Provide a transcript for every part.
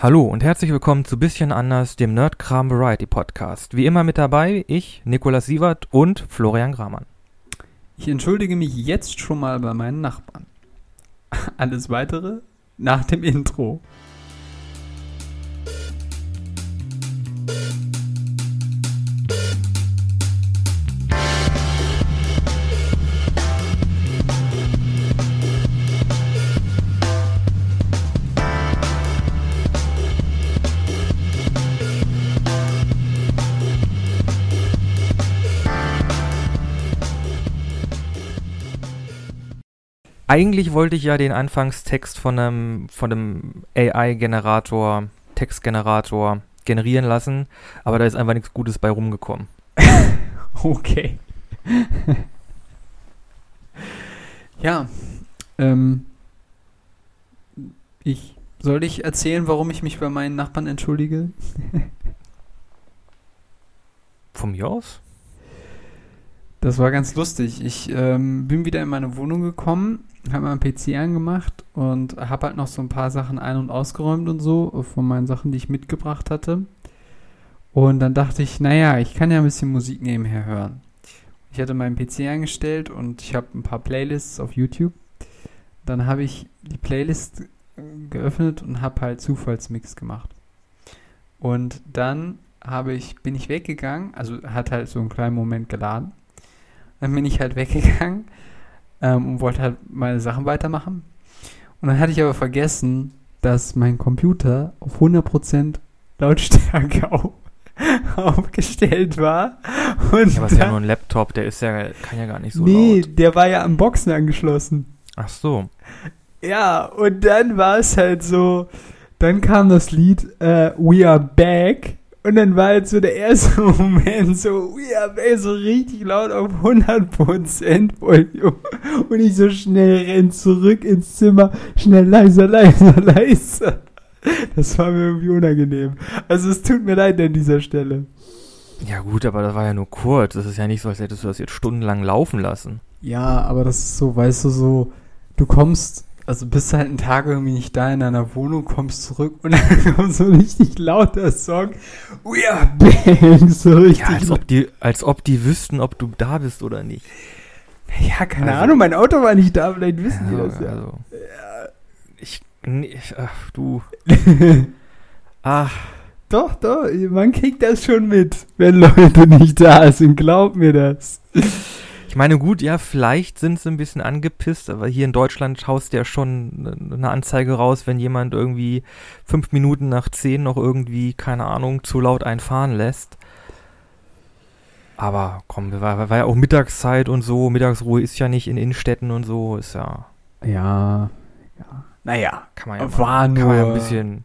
Hallo und herzlich willkommen zu Bisschen anders, dem Nerdkram Variety Podcast. Wie immer mit dabei ich, Nikolas Sievert und Florian Gramann. Ich entschuldige mich jetzt schon mal bei meinen Nachbarn. Alles weitere nach dem Intro. Eigentlich wollte ich ja den Anfangstext von einem, von einem AI-Generator, Textgenerator generieren lassen, aber da ist einfach nichts Gutes bei rumgekommen. Okay. ja, ähm, ich soll ich erzählen, warum ich mich bei meinen Nachbarn entschuldige? Von mir aus? Das war ganz lustig. Ich ähm, bin wieder in meine Wohnung gekommen, habe meinen PC angemacht und habe halt noch so ein paar Sachen ein- und ausgeräumt und so von meinen Sachen, die ich mitgebracht hatte. Und dann dachte ich, naja, ich kann ja ein bisschen Musik nebenher hören. Ich hatte meinen PC eingestellt und ich habe ein paar Playlists auf YouTube. Dann habe ich die Playlist geöffnet und habe halt Zufallsmix gemacht. Und dann habe ich, bin ich weggegangen, also hat halt so einen kleinen Moment geladen. Dann bin ich halt weggegangen ähm, und wollte halt meine Sachen weitermachen. Und dann hatte ich aber vergessen, dass mein Computer auf 100% Lautstärke auf, aufgestellt war. Und Ja, aber ist ja nur ein Laptop, der ist ja, kann ja gar nicht so nee, laut. der war ja am Boxen angeschlossen. Ach so. Ja, und dann war es halt so, dann kam das Lied äh, We Are Back und dann war halt so der erste Moment so Are Back so richtig laut auf 100% Volume und ich so schnell renn zurück ins Zimmer, schnell leiser, leiser, leiser. Das war mir irgendwie unangenehm. Also es tut mir leid an dieser Stelle. Ja gut, aber das war ja nur kurz. Das ist ja nicht so, als hättest du das jetzt stundenlang laufen lassen. Ja, aber das ist so, weißt du, so, du kommst, also bist halt einen Tag irgendwie nicht da in deiner Wohnung, kommst zurück und dann kommt so richtig lauter Song. We are back, so richtig. Ja, als ob die, als ob die wüssten, ob du da bist oder nicht. ja keine Also- Ahnung, mein Auto war nicht da, vielleicht wissen die Ja, das ja. also, ich, nee, ach, du. Ach, Doch, doch, man kriegt das schon mit, wenn Leute nicht da sind, glaub mir das. Ich meine, gut, ja, vielleicht sind sie ein bisschen angepisst, aber hier in Deutschland haust ja schon ne- eine Anzeige raus, wenn jemand irgendwie fünf Minuten nach zehn noch irgendwie, keine Ahnung, zu laut einfahren lässt. Aber komm, war, war ja auch Mittagszeit und so, Mittagsruhe ist ja nicht in Innenstädten und so, ist ja, Ja, ja. Naja, kann man ja, War mal, kann man ja ein nur- bisschen,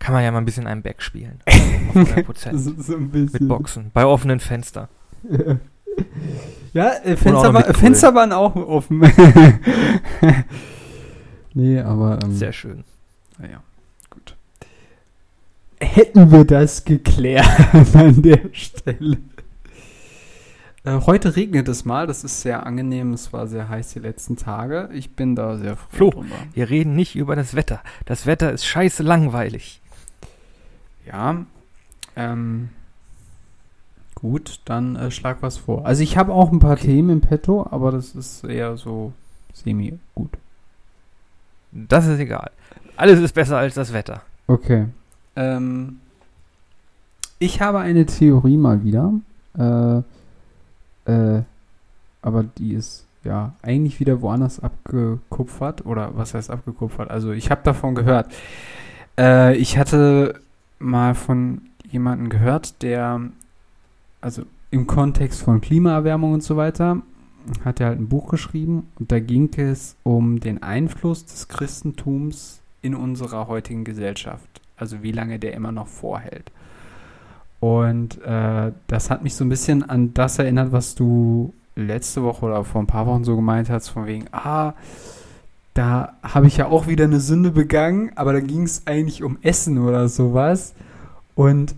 kann man ja mal ein bisschen einen Back spielen. 100%. so, so ein bisschen. Mit Boxen, bei offenen Fenster. Ja, äh, Fenster, war. Fenster waren auch offen. nee, aber. Ähm, Sehr schön. Naja, gut. Hätten wir das geklärt an der Stelle. Äh, heute regnet es mal, das ist sehr angenehm, es war sehr heiß die letzten Tage. Ich bin da sehr froh Flo. drüber. Wir reden nicht über das Wetter. Das Wetter ist scheiße langweilig. Ja, ähm, gut, dann äh, schlag was vor. Also ich habe auch ein paar Okay. Themen im Petto, aber das ist eher so semi-gut. Das ist egal. Alles ist besser als das Wetter. Okay. Ähm, ich habe eine Theorie mal wieder. Äh, äh, aber die ist ja eigentlich wieder woanders abgekupfert. Oder was heißt abgekupfert? Also ich habe davon gehört. Äh, ich hatte mal von jemandem gehört, der, also im Kontext von Klimaerwärmung und so weiter, hat er halt ein Buch geschrieben und da ging es um den Einfluss des Christentums in unserer heutigen Gesellschaft. Also wie lange der immer noch vorhält. Und äh, das hat mich so ein bisschen an das erinnert, was du letzte Woche oder vor ein paar Wochen so gemeint hast, von wegen, ah, da habe ich ja auch wieder eine Sünde begangen, aber da ging es eigentlich um Essen oder sowas. Und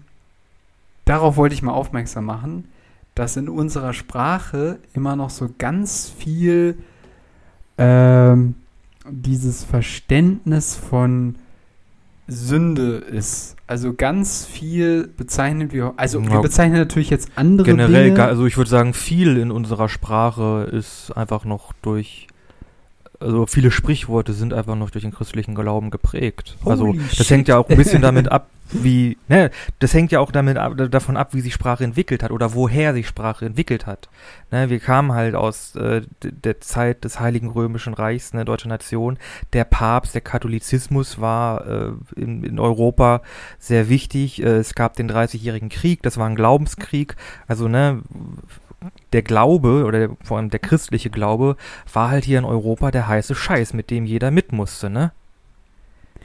darauf wollte ich mal aufmerksam machen, dass in unserer Sprache immer noch so ganz viel ähm, dieses Verständnis von Sünde ist. Also ganz viel bezeichnen wir, also Ja. wir bezeichnen natürlich jetzt andere Generell, Dinge. also ich würde sagen, viel in unserer Sprache ist einfach noch durch, also viele Sprichworte sind einfach noch durch den christlichen Glauben geprägt. also Holy das shit. hängt ja auch ein bisschen damit ab, wie, ne, das hängt ja auch damit ab, davon ab, wie sich Sprache entwickelt hat oder woher sich Sprache entwickelt hat. Ne, wir kamen halt aus äh, der Zeit des Heiligen Römischen Reichs, ne, deutsche Nation. Der Papst, der Katholizismus war äh, in, in Europa sehr wichtig. Äh, es gab den Dreißigjährigen Krieg, das war ein Glaubenskrieg. Also, ne, der Glaube oder der, vor allem der christliche Glaube war halt hier in Europa der heiße Scheiß, mit dem jeder mit musste, ne?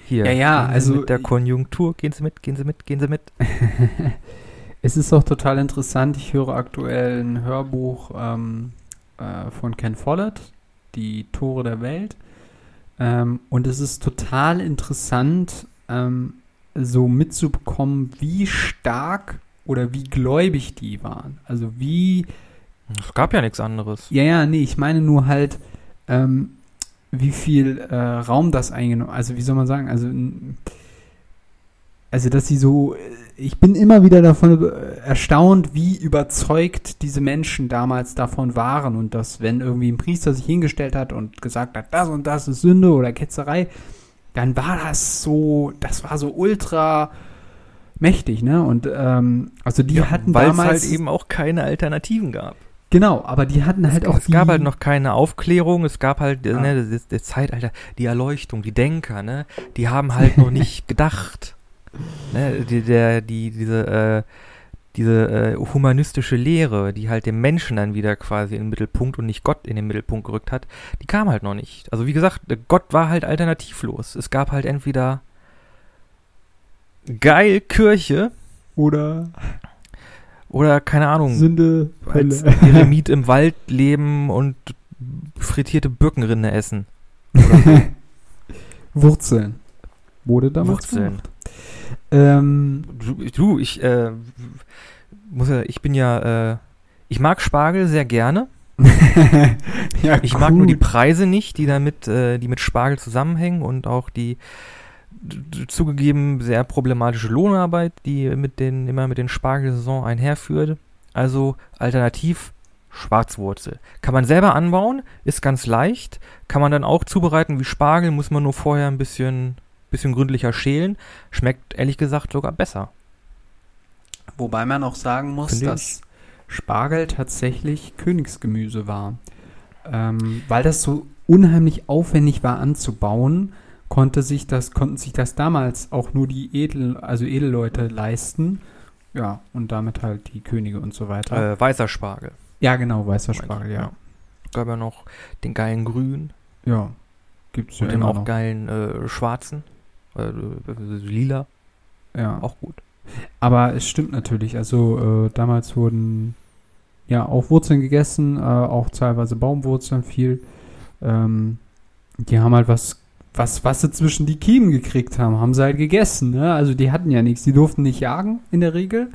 Hier. Ja, ja, also- Mit der Konjunktur, gehen Sie mit, gehen Sie mit, gehen Sie mit. Es ist auch total interessant. Ich höre aktuell ein Hörbuch ähm, äh, von Ken Follett, Die Tore der Welt. Ähm, und es ist total interessant, ähm, so mitzubekommen, wie stark oder wie gläubig die waren. Also wie Es gab ja nichts anderes. Ja, ja, nee, ich meine nur halt, ähm, wie viel äh, Raum das eingenommen Also, wie soll man sagen? Also, also, dass sie so. Ich bin immer wieder davon äh, erstaunt, wie überzeugt diese Menschen damals davon waren und dass, wenn irgendwie ein Priester sich hingestellt hat und gesagt hat, das und das ist Sünde oder Ketzerei, dann war das so, das war so ultra mächtig, ne? Und ähm, also die hatten Weil es damals halt eben auch keine Alternativen gab. Genau, aber die hatten halt auch es gab halt noch keine Aufklärung, es gab halt, Ja. ne, das, das Zeitalter, die Erleuchtung, die Denker, ne, die haben halt noch nicht gedacht. Ne, die, der, die, diese, äh, diese äh, humanistische Lehre, die halt den Menschen dann wieder quasi in den Mittelpunkt und nicht Gott in den Mittelpunkt gerückt hat, die kam halt noch nicht. Also wie gesagt, äh, Gott war halt alternativlos. Es gab halt entweder geil Kirche oder oder keine Ahnung, Sünde, als Hölle. Eremit im Wald leben und frittierte Birkenrinde essen. Wurzeln. Wurde damals Wurzeln. gemacht. Ähm, Du, du ich, äh, muss ja, ich bin ja, äh, ich mag Spargel sehr gerne. ja, Ich mag nur die. Preise nicht, die damit, äh, die mit Spargel zusammenhängen und auch die zugegeben sehr problematische Lohnarbeit, die mit den, immer mit den Spargelsaison einherführt. Also alternativ Schwarzwurzel. Kann man selber anbauen, ist ganz leicht. Kann man dann auch zubereiten wie Spargel, muss man nur vorher ein bisschen, bisschen gründlicher schälen. Schmeckt ehrlich gesagt sogar besser. Wobei man auch sagen muss, dass Spargel tatsächlich Königsgemüse war. Ähm, weil das so unheimlich aufwendig war anzubauen, konnte sich das, konnten sich das damals auch nur die Edel, also Edelleute leisten. Ja, und damit halt die Könige und so weiter. Äh, weißer Spargel. ja, genau, weißer Spargel, ja. ja. Gab ja noch den geilen grünen Ja. Gibt's ja und den immer auch noch. geilen äh, schwarzen. Äh, äh, lila. Ja. Auch gut. Aber es stimmt natürlich. Also äh, damals wurden ja auch Wurzeln gegessen, äh, auch teilweise Baumwurzeln viel. Ähm, die haben halt was, was, was sie zwischen die Kiemen gekriegt haben, haben sie halt gegessen. Ne? Also die hatten ja nichts. Die durften nicht jagen in der Regel.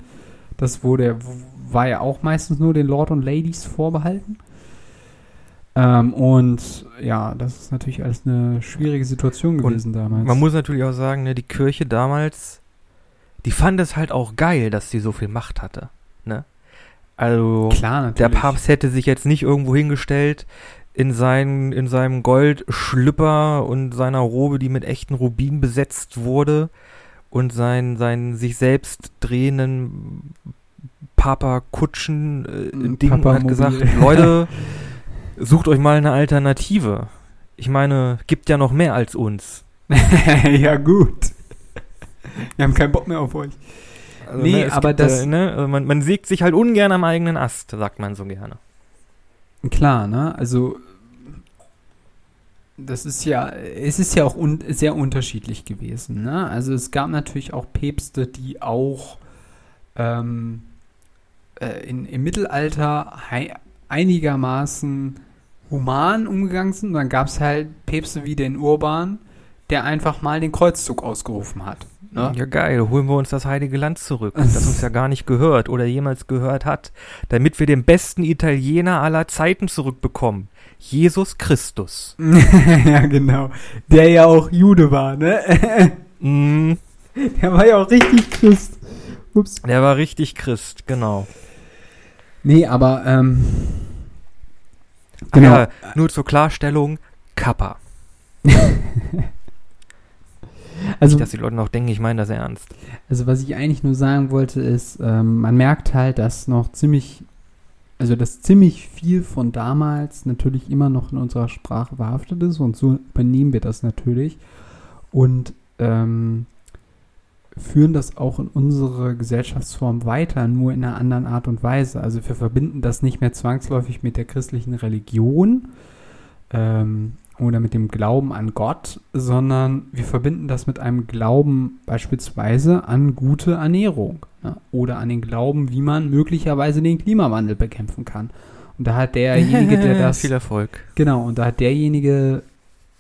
Das wurde, war ja auch meistens nur den Lord und Ladies vorbehalten. Ähm, und ja, das ist natürlich alles eine schwierige Situation Und gewesen damals. Man muss natürlich auch sagen, ne, die Kirche damals, die fand es halt auch geil, dass sie so viel Macht hatte. Ne? Also Klar, der Papst hätte sich jetzt nicht irgendwo hingestellt in, sein, in seinem Goldschlüpper und seiner Robe, die mit echten Rubinen besetzt wurde und sein, sein sich selbst drehenden Papa Kutschen äh, Ding und hat gesagt, Leute, sucht euch mal eine Alternative. Ich meine, gibt ja noch mehr als uns. ja, gut. Wir haben keinen Bock mehr auf euch. Also, Nee, es aber gibt, das- Äh, ne, also man, man sägt sich halt ungern am eigenen Ast, sagt man so gerne. Klar, ne? Also, das ist ja, es ist ja auch un sehr unterschiedlich gewesen, ne? Also, es gab natürlich auch Päpste, die auch ähm, äh, in, im Mittelalter einigermaßen human umgegangen sind. Und dann gab es halt Päpste wie den Urban, der einfach mal den Kreuzzug ausgerufen hat. Ne? Ja, geil, holen wir uns das heilige Land zurück, das uns ja gar nicht gehört oder jemals gehört hat, damit wir den besten Italiener aller Zeiten zurückbekommen. Jesus Christus. ja, genau. Der ja auch Jude war, ne? Mm, Der war ja auch richtig Christ. Ups. der war richtig Christ, genau. Nee, aber, ähm. Genau. Ja, nur zur Klarstellung, Kappa. Also, Nicht, dass die Leute noch denken, ich meine das ernst. also, was ich eigentlich nur sagen wollte, ist, ähm, man merkt halt, dass noch ziemlich, also, dass ziemlich viel von damals natürlich immer noch in unserer Sprache verhaftet ist und so übernehmen wir das natürlich und ähm, führen das auch in unsere Gesellschaftsform weiter, nur in einer anderen Art und Weise. Also, wir verbinden das nicht mehr zwangsläufig mit der christlichen Religion, ähm, oder mit dem Glauben an Gott, sondern wir verbinden das mit einem Glauben beispielsweise an gute Ernährung ne? oder an den Glauben, wie man möglicherweise den Klimawandel bekämpfen kann. Und da hat derjenige, der das Viel Erfolg. genau, und da hat derjenige,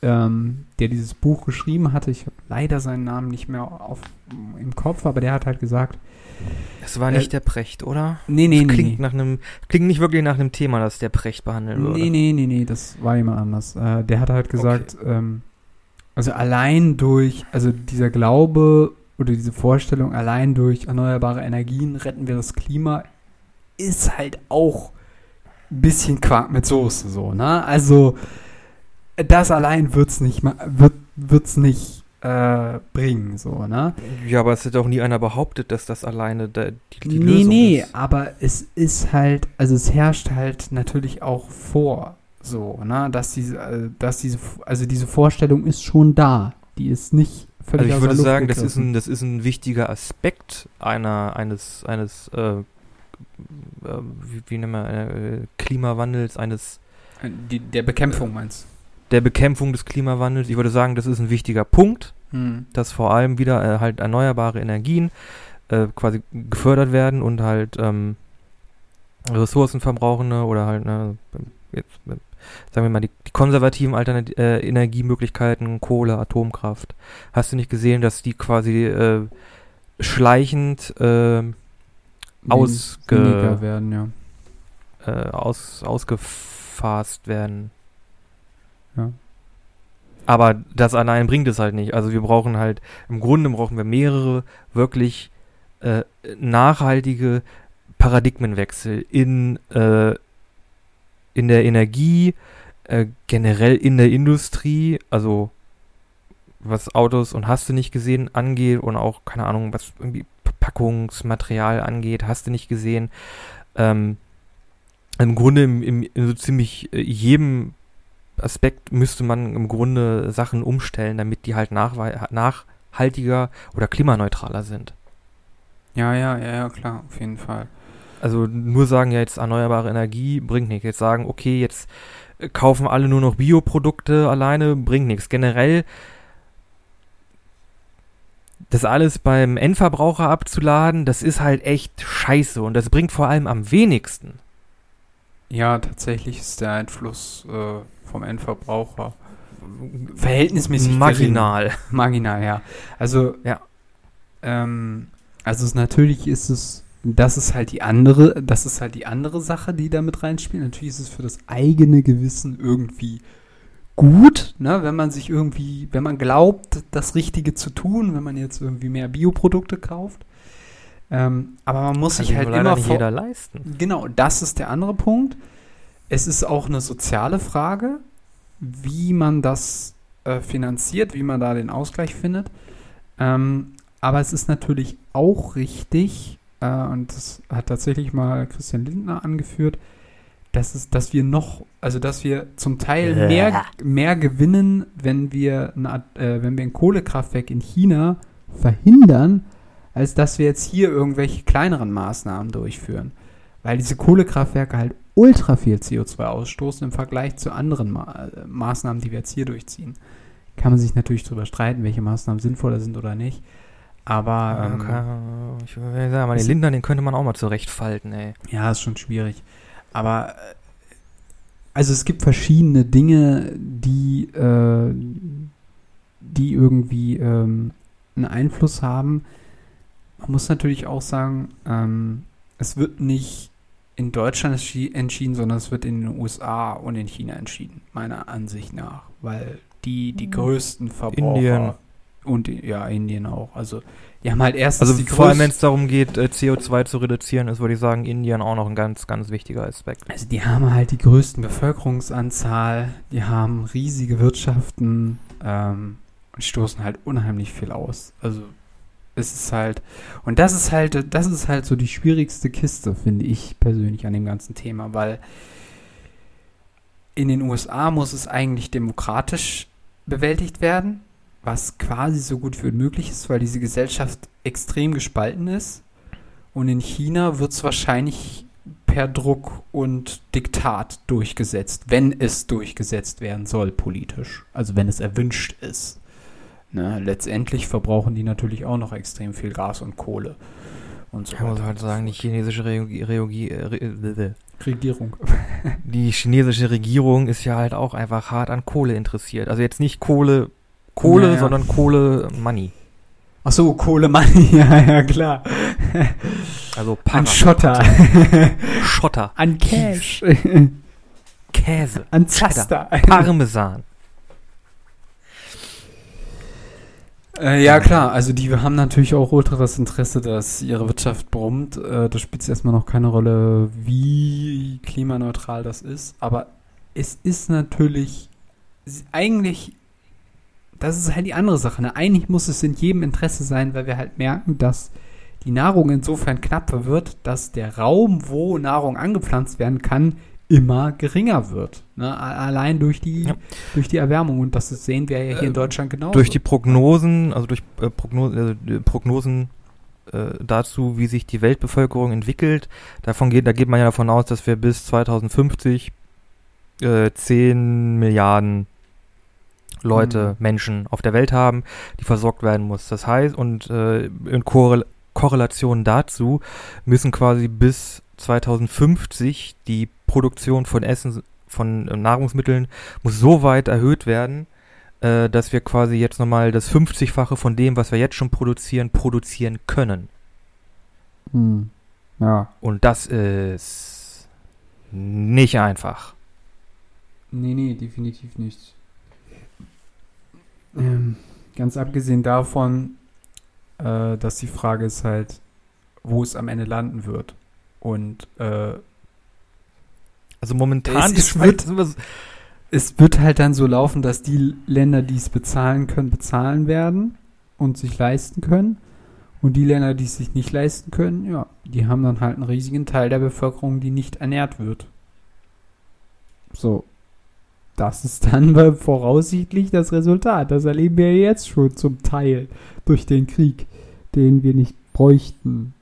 ähm, der dieses Buch geschrieben hatte, ich habe leider seinen Namen nicht mehr auf, im Kopf, aber der hat halt gesagt, Das war nicht der Precht, oder? nee, nee, das klingt nee. nach einem, klingt nicht wirklich nach einem Thema, das der Precht behandeln würde. Nee, nee, nee, nee, das war jemand anders. Äh, der hat halt gesagt, ähm, also allein durch, also dieser Glaube oder diese Vorstellung, allein durch erneuerbare Energien retten wir das Klima, ist halt auch ein bisschen Quark mit Soße so, ne? Also das allein wird's nicht wird wird's nicht äh, bringen, so, ne? Ja, aber es hat auch nie einer behauptet, dass das alleine da, die, die nee, Lösung nee, ist. aber es ist halt, also es herrscht halt natürlich auch vor, so, ne, dass diese, äh, dass diese, also diese Vorstellung ist schon da. Die ist nicht völlig Also ich aus würde der Luft sagen, das ist, ein, das ist ein wichtiger Aspekt einer, eines, eines äh, äh, wie, wie nennen wir, äh, Klimawandels, eines Die, der Bekämpfung meinst der Bekämpfung des Klimawandels. Ich würde sagen, das ist ein wichtiger Punkt, du? Hm. dass vor allem wieder äh, halt erneuerbare Energien äh, quasi gefördert werden und halt ähm, ressourcenverbrauchende oder halt, ne, jetzt, äh, sagen wir mal, die, die konservativen Alternat äh, Energiemöglichkeiten, Kohle, Atomkraft. Hast du nicht gesehen, dass die quasi äh, schleichend äh, Ausge- werden, ja. äh, aus, ausgefasst werden. Ja. Aber das allein bringt es halt nicht. Also wir brauchen halt, im Grunde brauchen wir mehrere wirklich äh, nachhaltige Paradigmenwechsel in, äh, in der Energie, äh, generell in der Industrie, also was Autos und hast du nicht gesehen angeht und auch, keine Ahnung, was irgendwie Verpackungsmaterial angeht, hast du nicht gesehen. Ähm, Im Grunde im, im, in so ziemlich äh, jedem Aspekt müsste man im Grunde Sachen umstellen, damit die halt nachhaltiger oder klimaneutraler sind. Ja, ja, ja, ja, klar, auf jeden Fall. Also nur sagen ja jetzt erneuerbare Energie bringt nichts. Jetzt sagen, okay, jetzt äh, kaufen alle nur noch Bioprodukte alleine, bringt nichts. Generell das alles beim Endverbraucher abzuladen, das ist halt echt scheiße und das bringt vor allem am wenigsten. Ja, tatsächlich ist der Einfluss äh, vom Endverbraucher verhältnismäßig gering. marginal. Marginal, ja. Also, Ja. Ähm, also es, natürlich ist es, das ist halt die andere, das ist halt die andere Sache, die da mit reinspielt. Natürlich ist es für das eigene Gewissen irgendwie gut, ne, wenn man sich irgendwie, wenn man glaubt, das Richtige zu tun, wenn man jetzt irgendwie mehr Bioprodukte kauft. Ähm, aber man muss Kann sich halt immer nicht jeder leisten. Genau, das ist der andere Punkt. Es ist auch eine soziale Frage, wie man das äh, finanziert, wie man da den Ausgleich findet. Ähm, aber es ist natürlich auch richtig, äh, und das hat tatsächlich mal Christian Lindner angeführt, dass, es, dass wir noch, also dass wir zum Teil mehr, mehr gewinnen, wenn wir, eine, äh, wenn wir ein Kohlekraftwerk in China verhindern, als dass wir jetzt hier irgendwelche kleineren Maßnahmen durchführen. Weil diese Kohlekraftwerke halt ultra viel CO2 ausstoßen im Vergleich zu anderen Ma äh, Maßnahmen, die wir jetzt hier durchziehen. Kann man sich natürlich darüber streiten, welche Maßnahmen sinnvoller sind oder nicht. Aber ähm, Okay. Ich würde sagen, mal den Lindner, den könnte man auch mal zurechtfalten, ey. Ja, ist schon schwierig. Aber äh, also es gibt verschiedene Dinge, die, äh, die irgendwie ähm, einen Einfluss haben. Man muss natürlich auch sagen, ähm, es wird nicht in Deutschland entschi- entschieden, sondern es wird in den USA und in China entschieden, meiner Ansicht nach. Weil die die Mhm. größten Verbraucher Indien. Und ja, Indien auch. Also die haben halt erstens Also die vor allem, wenn es darum geht, äh, CO2 zu reduzieren, ist, würde ich sagen, Indien auch noch ein ganz, ganz wichtiger Aspekt. Also die haben halt die größten Bevölkerungsanzahl, die haben riesige Wirtschaften ähm, und stoßen halt unheimlich viel aus. Also es ist halt, und das ist halt, das ist halt so die schwierigste Kiste, finde ich persönlich an dem ganzen Thema, weil in den USA muss es eigentlich demokratisch bewältigt werden, was quasi so gut wie möglich ist, weil diese Gesellschaft extrem gespalten ist. Und in China wird es wahrscheinlich per Druck und Diktat durchgesetzt, wenn es durchgesetzt werden soll politisch. Also wenn es erwünscht ist. Ne, letztendlich verbrauchen die natürlich auch noch extrem viel Gas und Kohle. Und so Ich muss halt sagen, die chinesische Re äh, Regierung. die chinesische Regierung ist ja halt auch einfach hart an Kohle interessiert. Also jetzt nicht Kohle, Kohle, Naja. sondern Kohle Money. Ach so, Kohlemann, ja, ja, klar. Also An Para- Schotter. Schotter, An Cash. Käse, An Cheddar, Zaster. Parmesan. Äh, ja, klar, also die haben natürlich auch ultras Interesse, dass ihre Wirtschaft brummt. Äh, da spielt erstmal noch keine Rolle, wie klimaneutral das ist. Aber es ist natürlich eigentlich, das ist halt die andere Sache. Ne? Eigentlich muss es in jedem Interesse sein, weil wir halt merken, dass die Nahrung insofern knapper wird, dass der Raum, wo Nahrung angepflanzt werden kann, immer geringer wird. Ne? Allein durch die, Ja. durch die Erwärmung. Und das sehen wir ja hier in Äh, Deutschland genau. Durch die Prognosen, also durch äh, äh, die Prognosen äh, dazu, wie sich die Weltbevölkerung entwickelt, davon geht, da geht man ja davon aus, dass wir bis 2050 äh, 10 Milliarden Leute, Mhm. Menschen auf der Welt haben, die versorgt werden muss. Das heißt, und äh, in Korrel Korrelation dazu müssen quasi bis 2050 die Produktion von Essen, von äh, Nahrungsmitteln muss so weit erhöht werden, äh, dass wir quasi jetzt nochmal das 50-fache von dem, was wir jetzt schon produzieren, produzieren können. Hm. Ja. Und das ist nicht einfach. Nee, nee, definitiv nicht. Ähm, ganz abgesehen davon, äh, dass die Frage ist halt, wo es am Ende landen wird. Und äh, Also momentan Es- es wird- sowas- es wird halt dann so laufen, dass die Länder, die es bezahlen können, bezahlen werden und sich leisten können. Und die Länder, die es sich nicht leisten können, ja, die haben dann halt einen riesigen Teil der Bevölkerung, die nicht ernährt wird. So. Das ist dann voraussichtlich das Resultat. Das erleben wir jetzt schon zum Teil durch den Krieg, den wir nicht bräuchten.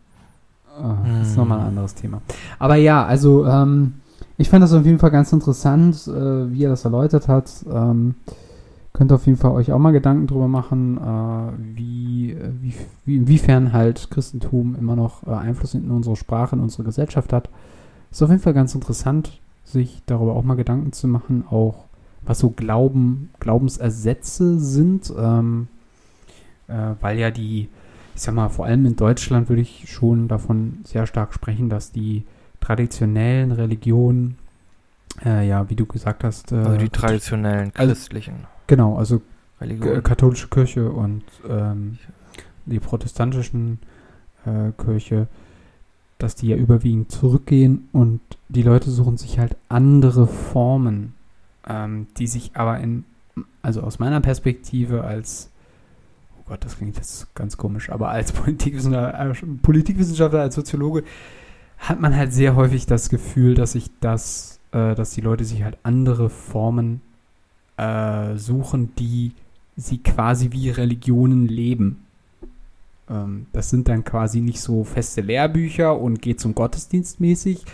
Ah, Das ist Hm. nochmal ein anderes Thema. Aber ja, also ähm, ich fand das auf jeden Fall ganz interessant, äh, wie er das erläutert hat. Ähm, könnt auf jeden Fall euch auch mal Gedanken drüber machen, äh, wie, wie, wie, inwiefern halt Christentum immer noch äh, Einfluss in unsere Sprache, in unsere Gesellschaft hat. Ist auf jeden Fall ganz interessant, sich darüber auch mal Gedanken zu machen, auch was so Glauben, Glaubensersätze sind, ähm, äh, weil ja die, ich sag mal, vor allem in Deutschland würde ich schon davon sehr stark sprechen, dass die traditionellen Religionen, äh, ja, wie du gesagt hast, äh, also die traditionellen also- christlichen genau, also Religionen. katholische Kirche und ähm, die protestantischen äh, Kirche, dass die ja überwiegend zurückgehen und die Leute suchen sich halt andere Formen, ähm, die sich aber in, also aus meiner Perspektive als, Gott, das klingt jetzt ganz komisch, aber als Politikwissenschaftler, äh, Politikwissenschaftler als Soziologe hat man halt sehr häufig das Gefühl, dass sich das, äh, dass die Leute sich halt andere Formen äh, suchen, die sie quasi wie Religionen leben. Ähm, das sind dann quasi nicht so feste Lehrbücher und geht zum Gottesdienst mäßig,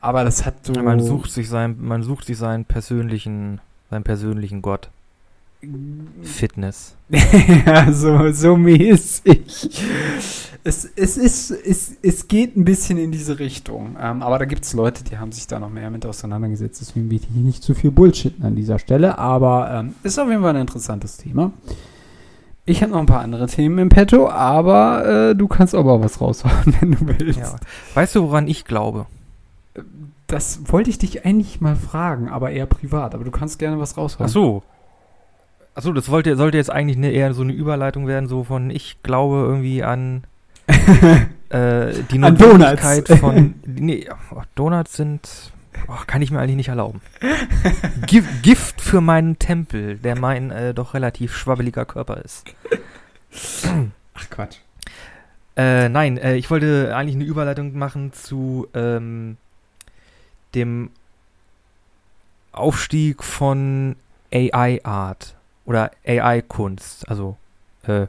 aber das hat so. Man sucht sich sein, man sucht sich seinen persönlichen, seinen persönlichen Gott. Fitness. ja, so, so mäßig. Es, es, ist, es, es geht ein bisschen in diese Richtung. Ähm, aber da gibt es Leute, die haben sich da noch mehr mit auseinandergesetzt. Deswegen will ich hier nicht zu viel Bullshitten an dieser Stelle. Aber ähm, ist auf jeden Fall ein interessantes Thema. Ich habe noch ein paar andere Themen im Petto, aber äh, du kannst aber was raushauen, wenn du willst. Ja. Weißt du, woran ich glaube? Das wollte ich dich eigentlich mal fragen, aber eher privat. Aber du kannst gerne was raushauen. Ach so. Achso, das wollte, sollte jetzt eigentlich eine, eher so eine Überleitung werden, so von ich glaube irgendwie an äh, die An Notwendigkeit Donuts. von. Nee, oh, Donuts sind. Oh, kann ich mir eigentlich nicht erlauben. Gift, Gift für meinen Tempel, der mein äh, doch relativ schwabbeliger Körper ist. Ach Quatsch. Äh, nein, äh, ich wollte eigentlich eine Überleitung machen zu ähm, dem Aufstieg von AI-Art oder AI-Kunst, also äh,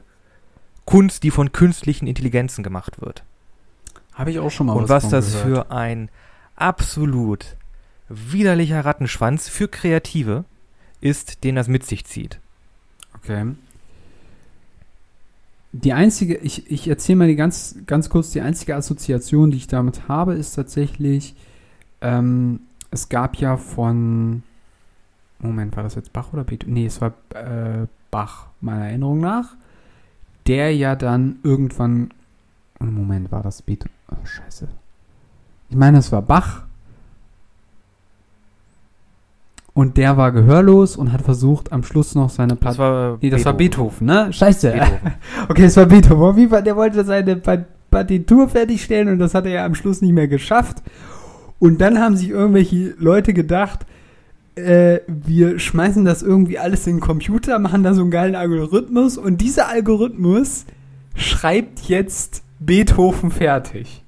Kunst, die von künstlichen Intelligenzen gemacht wird. Habe ich auch schon mal Und was von das gehört. für ein absolut widerlicher Rattenschwanz für Kreative ist, den das mit sich zieht. Okay. Die einzige, ich, ich erzähle mal die ganz, ganz kurz, die einzige Assoziation, die ich damit habe, ist tatsächlich, ähm, es gab ja von, Moment, war das jetzt Bach oder Beethoven? Nee, es war äh, Bach, meiner Erinnerung nach, der ja dann irgendwann, oh, Moment, war das Beethoven? Oh, scheiße. Ich meine, es war Bach. Und der war gehörlos und hat versucht, am Schluss noch seine Das Platte. war Nee, das war Beethoven, ne? Scheiße. Beethoven. Okay, es war Beethoven. Auf jeden Fall, der wollte seine Pa- Partitur fertigstellen und das hat er ja am Schluss nicht mehr geschafft. Und dann haben sich irgendwelche Leute gedacht, äh, wir schmeißen das irgendwie alles in den Computer, machen da so einen geilen Algorithmus und dieser Algorithmus schreibt jetzt Beethoven fertig.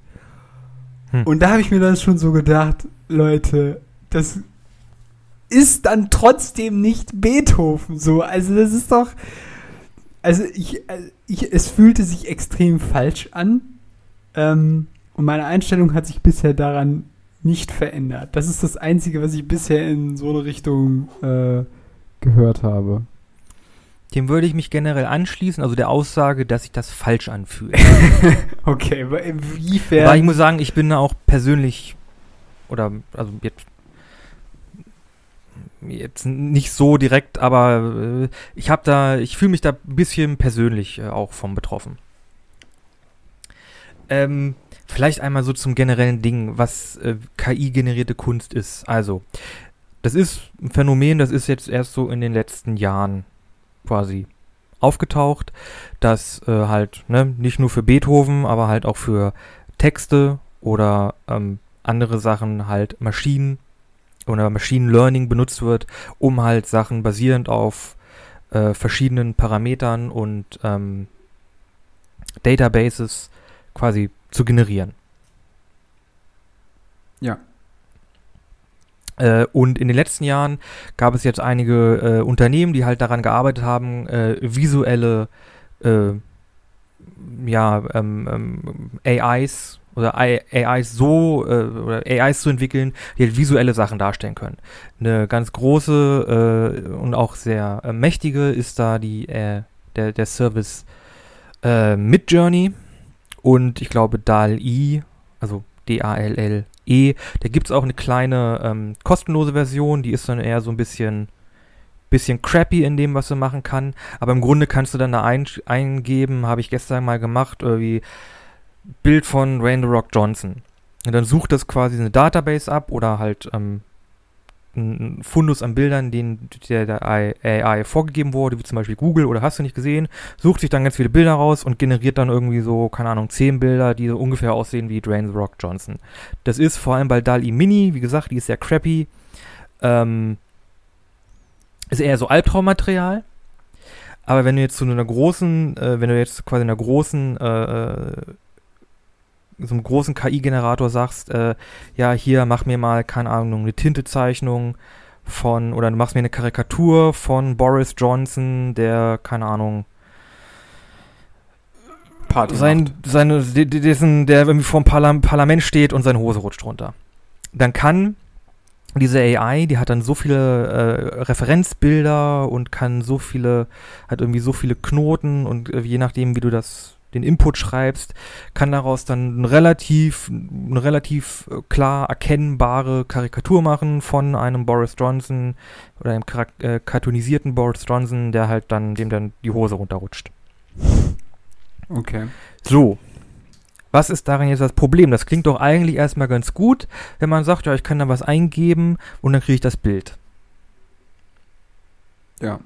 Hm. Und da habe ich mir dann schon so gedacht, Leute, das ist dann trotzdem nicht Beethoven so. Also das ist doch, also ich, äh, ich es fühlte sich extrem falsch an. Ähm, und meine Einstellung hat sich bisher daran nicht verändert. Das ist das Einzige, was ich bisher in so eine Richtung äh, gehört habe. Dem würde ich mich generell anschließen, also der Aussage, dass sich das falsch anfühlt. Okay, aber Aber ich inwiefern? muss sagen, ich bin da auch persönlich oder also jetzt jetzt nicht so direkt, aber äh, ich habe da, ich fühle mich da ein bisschen persönlich äh, auch vom betroffen. Ähm, vielleicht einmal so zum generellen Ding, was äh, KI-generierte Kunst ist. Also, das ist ein Phänomen, das ist jetzt erst so in den letzten Jahren quasi aufgetaucht, dass äh, halt ne, nicht nur für Beethoven, aber halt auch für Texte oder ähm, andere Sachen halt Maschinen oder Machine Learning benutzt wird, um halt Sachen basierend auf äh, verschiedenen Parametern und ähm, Databases quasi zu generieren. Ja. Äh, und in den letzten Jahren gab es jetzt einige äh, Unternehmen, die halt daran gearbeitet haben, äh, visuelle äh, ja, ähm, ähm, AIs oder AIs so äh, oder AIs zu entwickeln, die halt visuelle Sachen darstellen können. Eine ganz große und auch sehr mächtige ist da die der, der Service Midjourney und ich glaube DAL-I, also D-A-L-L-E, da gibt es auch eine kleine ähm, kostenlose Version, die ist dann eher so ein bisschen bisschen crappy in dem, was du machen kann. Aber im Grunde kannst du dann da ein, eingeben, habe ich gestern mal gemacht, irgendwie Bild von Rain the Rock Johnson. Und dann sucht das quasi eine Database ab oder halt ähm, ein Fundus an Bildern, den der, der AI vorgegeben wurde, wie zum Beispiel Google oder hast du nicht gesehen, sucht sich dann ganz viele Bilder raus und generiert dann irgendwie so, keine Ahnung, zehn Bilder, die so ungefähr aussehen wie Dwayne The Rock Johnson. Das ist vor allem bei DALI Mini, wie gesagt, die ist sehr crappy. Ähm, ist eher so Albtraummaterial. Aber wenn du jetzt zu einer großen, äh, wenn du jetzt quasi einer großen, äh, äh, so einem großen KI-Generator sagst, äh, ja, hier mach mir mal, keine Ahnung, eine Tintezeichnung von, oder du machst mir eine Karikatur von Boris Johnson, der, keine Ahnung, Party sein, seine, de- de- dessen, der irgendwie vor dem Parlam Parlament steht und seine Hose rutscht runter. Dann kann diese AI, die hat dann so viele äh, Referenzbilder und kann so viele, hat irgendwie so viele Knoten und äh, je nachdem, wie du das, den Input schreibst, kann daraus dann eine relativ, eine relativ äh, klar erkennbare Karikatur machen von einem Boris Johnson oder einem äh, cartoonisierten Boris Johnson, der halt dann, dem dann die Hose runterrutscht. Okay. So. Was ist darin jetzt das Problem? Das klingt doch eigentlich erstmal ganz gut, wenn man sagt, ja, ich kann da was eingeben und dann kriege ich das Bild. Ja.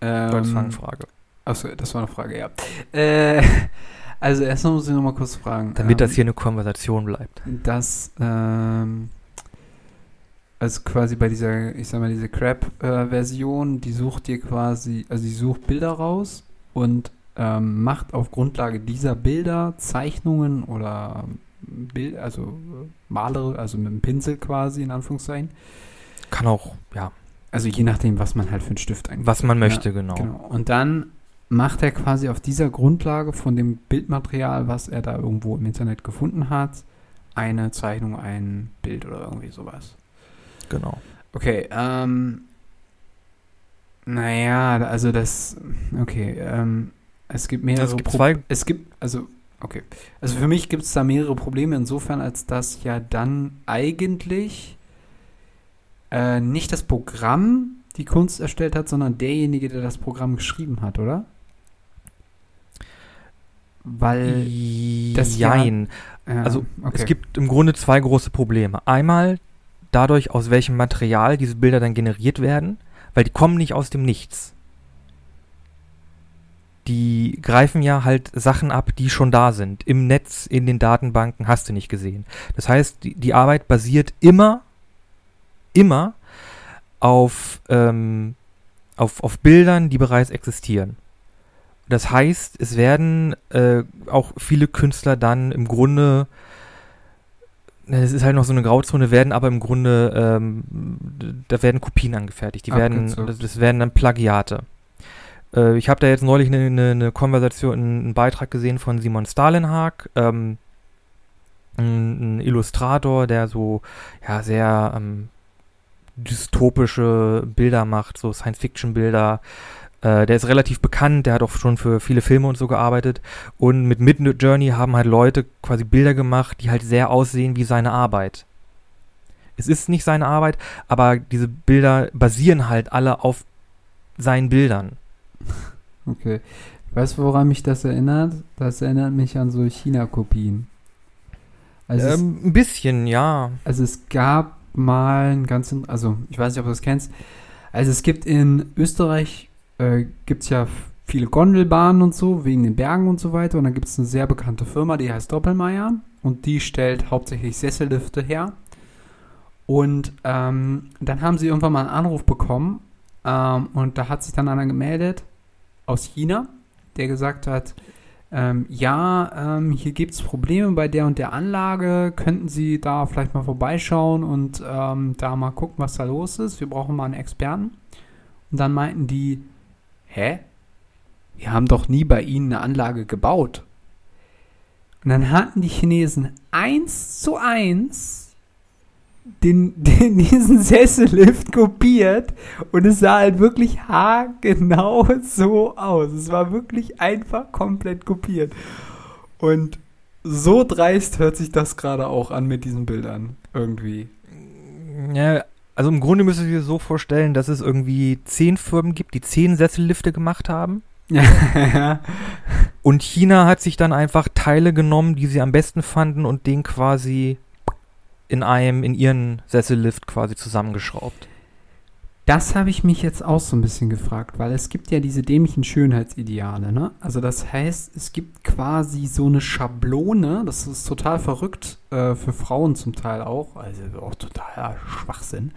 Ähm, Das war eine Frage. Achso, das war eine Frage, ja. Äh, also erstmal muss ich noch mal kurz fragen. Damit ähm, das hier eine Konversation bleibt. dass ähm, also quasi bei dieser, ich sag mal, diese Crap-Version, die sucht dir quasi, also die sucht Bilder raus und ähm, macht auf Grundlage dieser Bilder Zeichnungen oder Bild, also äh, malere, also mit dem Pinsel quasi in Anführungszeichen. Kann auch, ja, Also je nachdem, was man halt für einen Stift eigentlich. was man Ja, möchte, genau. Genau. Und dann macht er quasi auf dieser Grundlage von dem Bildmaterial, was er da irgendwo im Internet gefunden hat, eine Zeichnung, ein Bild oder irgendwie sowas. genau. Okay, ähm. Naja, also das. Okay, ähm. Es gibt mehrere Es gibt Pro- zwei, Es gibt, also, okay. Also für mich gibt es da mehrere Probleme insofern, als dass ja dann eigentlich äh, nicht das Programm die Kunst erstellt hat, sondern derjenige, der das Programm geschrieben hat, oder? Weil. das ja- Jein. äh, Also, okay. Es gibt im Grunde zwei große Probleme. Einmal dadurch, aus welchem Material diese Bilder dann generiert werden, weil die kommen nicht aus dem Nichts. Die greifen ja halt Sachen ab, die schon da sind. Im Netz, in den Datenbanken, hast du nicht gesehen. Das heißt, die, die Arbeit basiert immer, immer auf, ähm, auf, auf Bildern, die bereits existieren. Das heißt, es werden äh, auch viele Künstler dann im Grunde, es ist halt noch so eine Grauzone, werden aber im Grunde, ähm, da werden Kopien angefertigt. Die werden, das, das werden dann Plagiate. Äh, ich habe da jetzt neulich eine, eine, eine Konversation, einen Beitrag gesehen von Simon Stalenhag, ähm, ein, ein Illustrator, der so ja sehr ähm, dystopische Bilder macht, so Science-Fiction-Bilder. Äh, der ist relativ bekannt, der hat auch schon für viele Filme und so gearbeitet. Und mit Midnight Journey haben halt Leute quasi Bilder gemacht, die halt sehr aussehen wie seine Arbeit. Es ist nicht seine Arbeit, aber diese Bilder basieren halt alle auf seinen Bildern. Okay. Weißt du, woran mich das erinnert? Das erinnert mich an so China-Kopien. Also, es, ähm, ein bisschen, ja. also es gab mal ein ganz, in- also ich weiß nicht, ob du das kennst. Also es gibt in Österreich, äh, gibt es ja viele Gondelbahnen und so, wegen den Bergen und so weiter. Und dann gibt es eine sehr bekannte Firma, die heißt Doppelmayr. Und die stellt hauptsächlich Sessellifte her. Und ähm, dann haben sie irgendwann mal einen Anruf bekommen. Ähm, und da hat sich dann einer gemeldet aus China, der gesagt hat, ähm, ja, ähm, hier gibt es Probleme bei der und der Anlage. Könnten Sie da vielleicht mal vorbeischauen und ähm, da mal gucken, was da los ist? Wir brauchen mal einen Experten. Und dann meinten die, hä? Wir haben doch nie bei Ihnen eine Anlage gebaut. Und dann hatten die Chinesen eins zu eins den, den, diesen Sessellift kopiert und es sah halt wirklich haargenau so aus. Es war wirklich einfach komplett kopiert. Und so dreist hört sich das gerade auch an mit diesen Bildern. Irgendwie. Ja, also im Grunde müsst ihr dir so vorstellen, dass es irgendwie zehn Firmen gibt, die zehn Sessellifte gemacht haben. Und China hat sich dann einfach Teile genommen, die sie am besten fanden und den quasi in einem, in ihren Sessellift quasi zusammengeschraubt. Das habe ich mich jetzt auch so ein bisschen gefragt, weil es gibt ja diese dämlichen Schönheitsideale, ne? Also das heißt, es gibt quasi so eine Schablone, das ist total verrückt, äh, für Frauen zum Teil auch, also auch totaler Schwachsinn.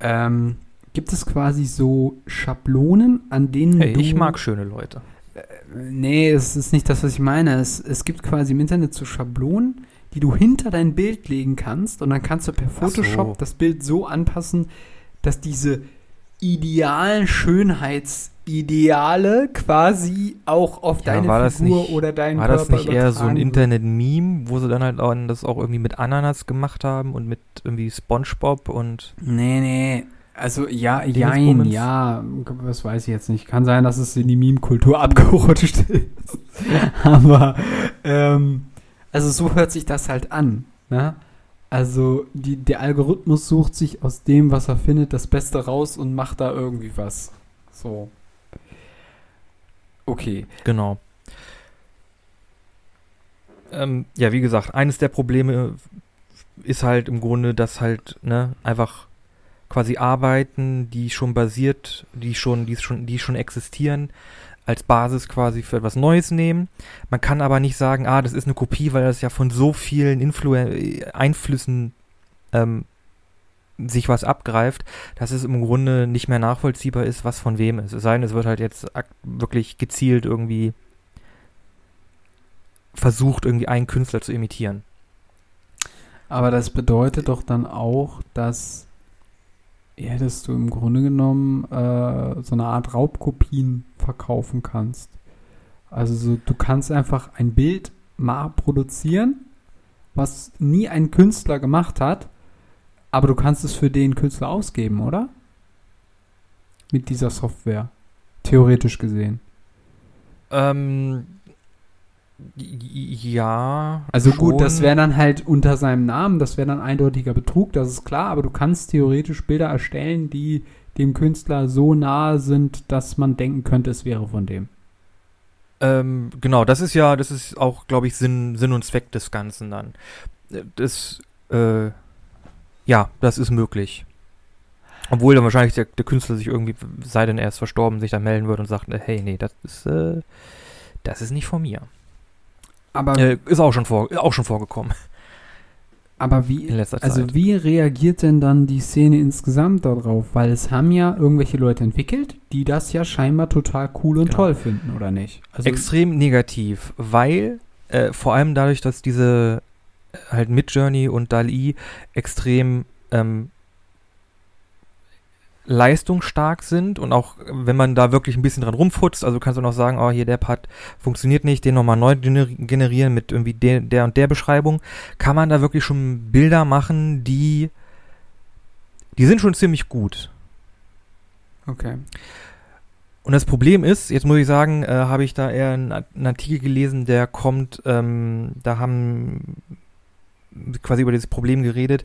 Ähm, gibt es quasi so Schablonen, an denen Hey, du... ich mag schöne Leute. Nee, es ist nicht das, was ich meine. Es, es gibt quasi im Internet so Schablonen, die du hinter dein Bild legen kannst und dann kannst du per Ach so. Photoshop das Bild so anpassen, dass diese idealen Schönheitsideale quasi auch auf Ja, deine war das Figur nicht- oder deinen War Körper das nicht eher so ein. Internet-Meme, wo sie dann halt auch das auch irgendwie mit Ananas gemacht haben und mit irgendwie Spongebob und Nee, nee. Also ja, jein, ja, was weiß ich jetzt nicht. Kann sein, dass es in die Meme-Kultur abgerutscht ist. Aber, ähm, also so hört sich das halt an. Ne? Also die, der Algorithmus sucht sich aus dem, was er findet, das Beste raus und macht da irgendwie was. So. Okay. genau. Ähm, ja, wie gesagt, eines der Probleme ist halt im Grunde, dass halt, ne, einfach quasi Arbeiten, die schon basiert, die schon, die schon, die schon existieren, als Basis quasi für etwas Neues nehmen. Man kann aber nicht sagen, ah, das ist eine Kopie, weil das ja von so vielen Influ Einflüssen ähm, sich was abgreift, dass es im Grunde nicht mehr nachvollziehbar ist, was von wem ist. Es sei denn, es wird halt jetzt wirklich gezielt irgendwie versucht, irgendwie einen Künstler zu imitieren. Aber das bedeutet doch dann auch, dass, dass du im Grunde genommen äh, so eine Art Raubkopien verkaufen kannst. Also so, du kannst einfach ein Bild mal produzieren, was nie ein Künstler gemacht hat, aber du kannst es für den Künstler ausgeben, oder? Mit dieser Software. Theoretisch gesehen. Ähm, ja. Also schon. gut, das wäre dann halt unter seinem Namen, das wäre dann eindeutiger Betrug, das ist klar, aber du kannst theoretisch Bilder erstellen, die dem Künstler so nahe sind, dass man denken könnte, es wäre von dem. Ähm, genau, das ist ja, das ist auch, glaube ich, Sinn, Sinn und Zweck des Ganzen dann. Das, äh, ja, das ist möglich. Obwohl dann wahrscheinlich der, der, Künstler sich irgendwie, sei denn er ist verstorben, sich dann melden würde und sagt, hey, nee, das ist, äh, das ist nicht von mir. Aber äh, ist auch schon, vor, auch schon vorgekommen. Aber wie, also wie reagiert denn dann die Szene insgesamt darauf? Weil es haben ja irgendwelche Leute entwickelt, die das ja scheinbar total cool und genau. toll finden, oder nicht? Also Extrem negativ, weil äh, vor allem dadurch, dass diese äh, halt Midjourney und DALI extrem ähm, leistungsstark sind und auch wenn man da wirklich ein bisschen dran rumfutzt, also kannst du noch sagen, oh hier der Part funktioniert nicht, den nochmal neu generieren mit irgendwie der, der und der Beschreibung, kann man da wirklich schon Bilder machen, die die sind schon ziemlich gut. Okay. Und das Problem ist, jetzt muss ich sagen, äh, habe ich da eher einen, einen, Artikel gelesen, der kommt, ähm, da haben quasi über dieses Problem geredet,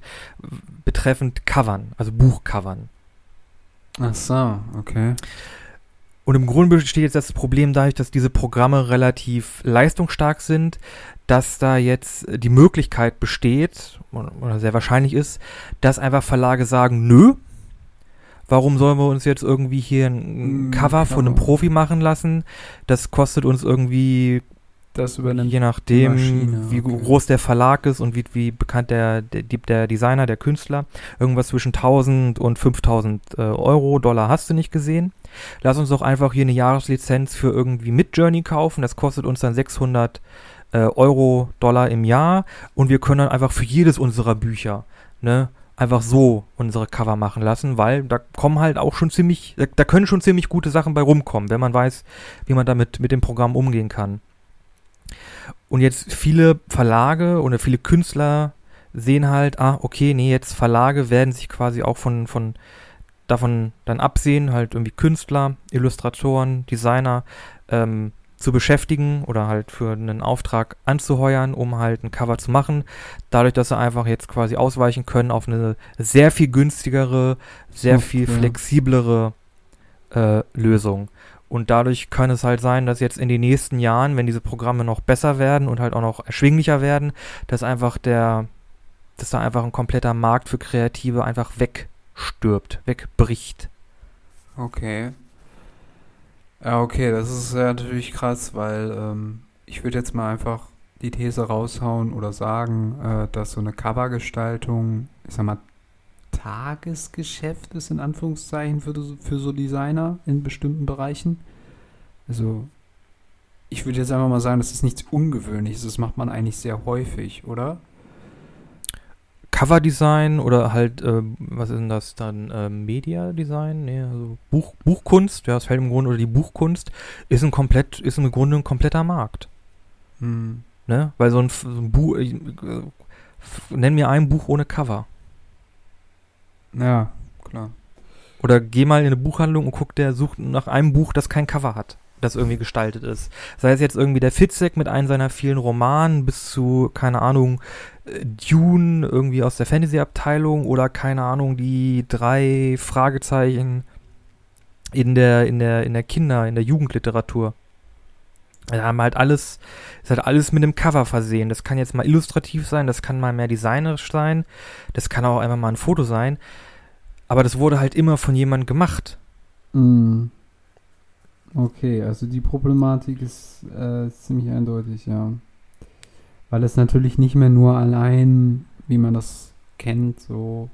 betreffend Covern, also Buchcovern. Ach so, okay. Und im Grunde besteht jetzt das Problem dadurch, dass diese Programme relativ leistungsstark sind, dass da jetzt die Möglichkeit besteht, oder sehr wahrscheinlich ist, dass einfach Verlage sagen, nö, warum sollen wir uns jetzt irgendwie hier ein mm, Cover von einem Profi machen lassen? Das kostet uns irgendwie das übernimmt Je nachdem, Maschine, wie okay. groß der Verlag ist und wie, wie bekannt der, der, der, Designer, der Künstler, irgendwas zwischen 1000 und 5000 äh, Euro, Dollar hast du nicht gesehen. Lass uns doch einfach hier eine Jahreslizenz für irgendwie Midjourney kaufen. Das kostet uns dann 600 äh, Euro, Dollar im Jahr und wir können dann einfach für jedes unserer Bücher, ne, einfach so unsere Cover machen lassen, weil da kommen halt auch schon ziemlich, da, da können schon ziemlich gute Sachen bei rumkommen, wenn man weiß, wie man damit mit dem Programm umgehen kann. Und jetzt viele Verlage oder viele Künstler sehen halt, ah, okay, nee, jetzt Verlage werden sich quasi auch von, von davon dann absehen, halt irgendwie Künstler, Illustratoren, Designer ähm, zu beschäftigen oder halt für einen Auftrag anzuheuern, um halt ein Cover zu machen. Dadurch, dass sie einfach jetzt quasi ausweichen können auf eine sehr viel günstigere, sehr viel flexiblere äh, Lösung. Und dadurch kann es halt sein, dass jetzt in den nächsten Jahren, wenn diese Programme noch besser werden und halt auch noch erschwinglicher werden, dass einfach der, dass da einfach ein kompletter Markt für Kreative einfach wegstirbt, wegbricht. Okay. Ja, okay, das ist ja natürlich krass, weil ähm, ich würde jetzt mal einfach die These raushauen oder sagen, äh, dass so eine Covergestaltung, ich sag mal, Tagesgeschäft ist, in Anführungszeichen, für, für so Designer in bestimmten Bereichen. Also, ich würde jetzt einfach mal sagen, das ist nichts Ungewöhnliches. Das macht man eigentlich sehr häufig, oder? Coverdesign oder halt, äh, was ist denn das dann? Äh, Media-Design? Nee, also Buch, Buchkunst, ja, das fällt im Grunde, oder die Buchkunst ist ein komplett, ist im Grunde ein kompletter Markt. Hm. Ne? Weil so ein, so ein Buch, äh, nenn mir ein Buch ohne Cover. Ja, klar. Oder geh mal in eine Buchhandlung und guck, der sucht nach einem Buch, das kein Cover hat, das irgendwie gestaltet ist. Sei es jetzt irgendwie der Fitzek mit einem seiner vielen Romanen bis zu, keine Ahnung, äh, Dune irgendwie aus der Fantasy-Abteilung oder keine Ahnung, die drei Fragezeichen in der, in der, in der Kinder-, in der Jugendliteratur. Wir haben halt alles, ist halt alles mit einem Cover versehen. Das kann jetzt mal illustrativ sein, das kann mal mehr designerisch sein, das kann auch einfach mal ein Foto sein. Aber das wurde halt immer von jemandem gemacht. Mm. Okay, also die Problematik ist äh, ziemlich eindeutig, ja. Weil es natürlich nicht mehr nur allein, wie man das kennt, so.